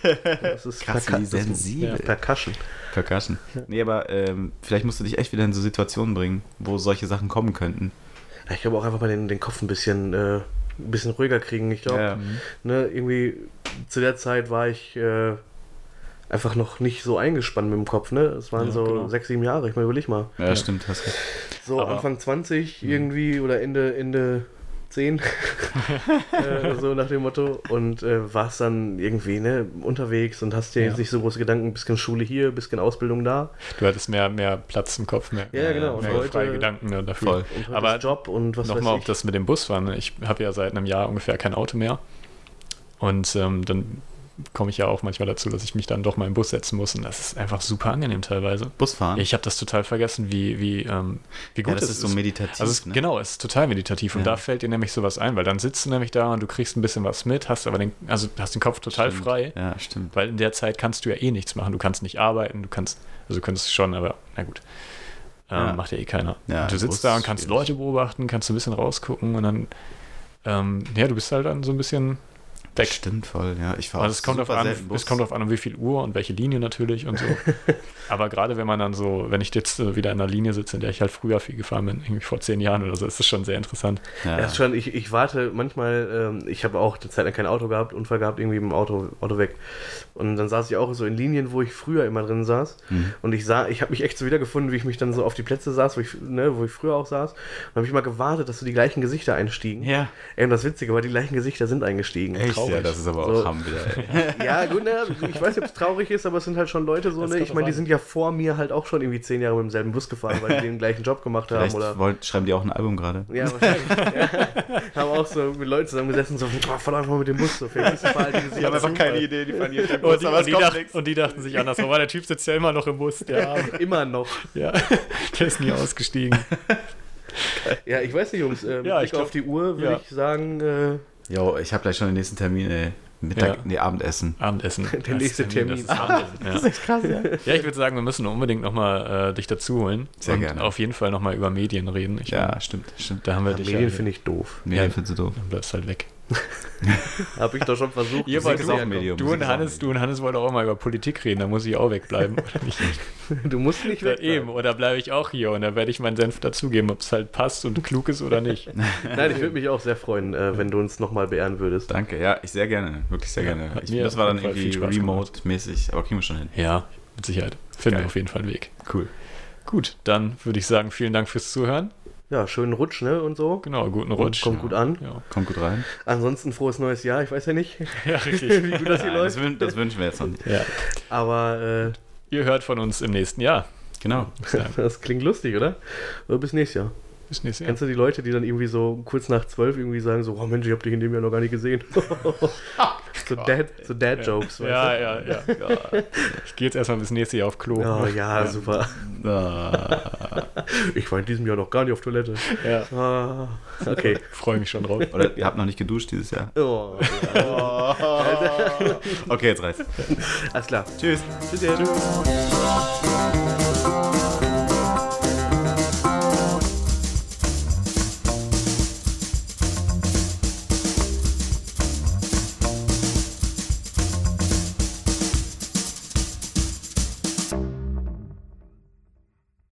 Das ist Krass, Perca- wie sensibel. Percussion. Percussion. Nee, aber ähm, vielleicht musst du dich echt wieder in so Situationen bringen, wo solche Sachen kommen könnten. Ja, Ich glaube auch einfach mal den, den Kopf ein bisschen, äh, ein bisschen ruhiger kriegen. Ich glaube, Ja. Mhm. ne, irgendwie zu der Zeit war ich äh, einfach noch nicht so eingespannt mit dem Kopf. Ne? Es waren Ja, so genau. sechs, sieben Jahre. Ich meine, überleg mal. Ja, stimmt, hast recht. So Aber- Anfang 20 irgendwie oder Ende, Ende 10. äh, so nach dem Motto. Und äh, warst dann irgendwie ne, unterwegs und hast dir Ja. jetzt nicht so große Gedanken, bisschen Schule hier, bisschen Ausbildung da. Du hattest mehr, mehr Platz im Kopf, mehr, Ja, genau. Und mehr heute- freie Gedanken ne, dafür. Aber Job und was Nochmal ich. das mit dem Busfahren. ne? Ich habe ja seit einem Jahr ungefähr kein Auto mehr. Und ähm, dann komme ich ja auch manchmal dazu, dass ich mich dann doch mal im Bus setzen muss. Und das ist einfach super angenehm teilweise. Busfahren? Ich habe das total vergessen, wie, wie, ähm, wie gut ja, das es ist so meditativ. Also es, ne? genau, es ist total meditativ und Ja. da fällt dir nämlich sowas ein, weil dann sitzt du nämlich da und du kriegst ein bisschen was mit, hast aber den, also hast den Kopf total Stimmt. frei, Ja, stimmt. weil in der Zeit kannst du ja eh nichts machen. Du kannst nicht arbeiten, du kannst, also du könntest schon, aber na gut. Ähm, Ja. Macht ja eh keiner. Ja, Und du sitzt da und ist kannst schwierig. Leute beobachten, kannst ein bisschen rausgucken und dann, ähm, ja, du bist halt dann so ein bisschen weg. Stimmt voll, ja. Ich war Also es kommt, auf an, es kommt auf an, um wie viel Uhr und welche Linie natürlich und so. Aber gerade wenn man dann so, wenn ich jetzt äh, wieder in einer Linie sitze, in der ich halt früher viel gefahren bin, irgendwie vor zehn Jahren oder so, ist das schon sehr interessant. ja. Ja, ist schon, ich, ich warte manchmal, ähm, ich habe auch eine Zeit lang kein Auto gehabt, Unfall gehabt, irgendwie im Auto, Auto weg. Und dann saß ich auch so in Linien, wo ich früher immer drin saß. Mhm. Und ich sah, ich habe mich echt so wiedergefunden, wie ich mich dann so auf die Plätze saß, wo ich, ne, wo ich früher auch saß. Und habe ich mal gewartet, dass so die gleichen Gesichter einstiegen. ja. Ey, und das Witzige war, die gleichen Gesichter sind eingestiegen. Echt? Traurig. Ja, das ist aber auch So. Hamm wieder, ey. Ja, gut, ne, ich weiß nicht, ob es traurig ist, aber es sind halt schon Leute so, Das ne? Ich meine, die sind ja vor mir halt auch schon irgendwie zehn Jahre mit demselben Bus gefahren, weil die den gleichen Job gemacht haben Vielleicht oder. wollt, schreiben die auch ein Album gerade. Ja, wahrscheinlich. ja. Haben auch so mit Leuten zusammengesessen, so, oh, fahr mal mit dem Bus, so vielleicht ist super alte Gesichter. Idee, die fahren hier Und die, und, die dachten, und die dachten sich anders. Aber der Typ sitzt ja immer noch im Bus. Der. Immer noch. ja, der ist nie ausgestiegen. Ja, ich weiß nicht, Jungs. Äh, mit Ja, ich glaub- auf die Uhr würde ja. ich sagen, äh, Jo, ich habe gleich schon den nächsten Termin, ey. Mittag, Ja. nee, Abendessen. Abendessen. Der nächste Termin. Das ist Abendessen, ja. echt krass, ja. Ja, ich würde sagen, wir müssen unbedingt nochmal äh, dich dazu holen. Sehr und gerne. auf jeden Fall nochmal über Medien reden. Ich Ja, stimmt, stimmt. Da haben wir ja, dich Medien ja, finde ich doof. Medien Ja. findest du doof. Dann bleibst halt weg. Habe ich doch schon versucht. Ihr Das wollt ja- Medium. Du und, auch Hannes, du und Hannes wollt auch immer über Politik reden, da muss ich auch wegbleiben. Oder nicht? Du musst nicht Ja, weg. eben, oder bleibe ich auch hier und da werde ich meinen Senf dazugeben, ob es halt passt und klug ist oder nicht. Nein, ich würde mich auch sehr freuen, äh, wenn du uns nochmal beehren würdest. Danke, ja, ich sehr gerne. Wirklich sehr Ja, gerne. hat Ich, mir das war dann irgendwie remote-mäßig, aber kriegen wir schon hin. Ja, mit Sicherheit. Finden Geil. wir auf jeden Fall einen Weg. Cool. Gut, dann würde ich sagen, vielen Dank fürs Zuhören. Ja, schönen Rutsch, ne, und so. Genau, guten Rutsch. Kommt gut an. Ja, Kommt gut rein. Ansonsten frohes neues Jahr, ich weiß ja nicht, ja richtig. wie gut das hier Nein, das, läuft. wün das wünschen wir jetzt noch nicht. ja. Aber Ihr hört von uns im nächsten Jahr. Genau. äh, das klingt lustig, oder? Oder bis nächstes Jahr. Nächstes Jahr. Kennst du die Leute, die dann irgendwie so kurz nach zwölf irgendwie sagen so, oh Mensch, ich hab dich in dem Jahr noch gar nicht gesehen. so Dad, so Dad Jokes, Ja, weißt ja, ja. Ich gehe jetzt erstmal bis nächstes Jahr auf Klo. Oh ja, super. Ah. Ich war in diesem Jahr noch gar nicht auf Toilette. Ja. Ah, okay. Freue mich schon drauf. Oder ihr habt noch nicht geduscht dieses Jahr. Oh, Okay, jetzt reicht's. alles klar. Tschüss. Tschüss. Tschüss.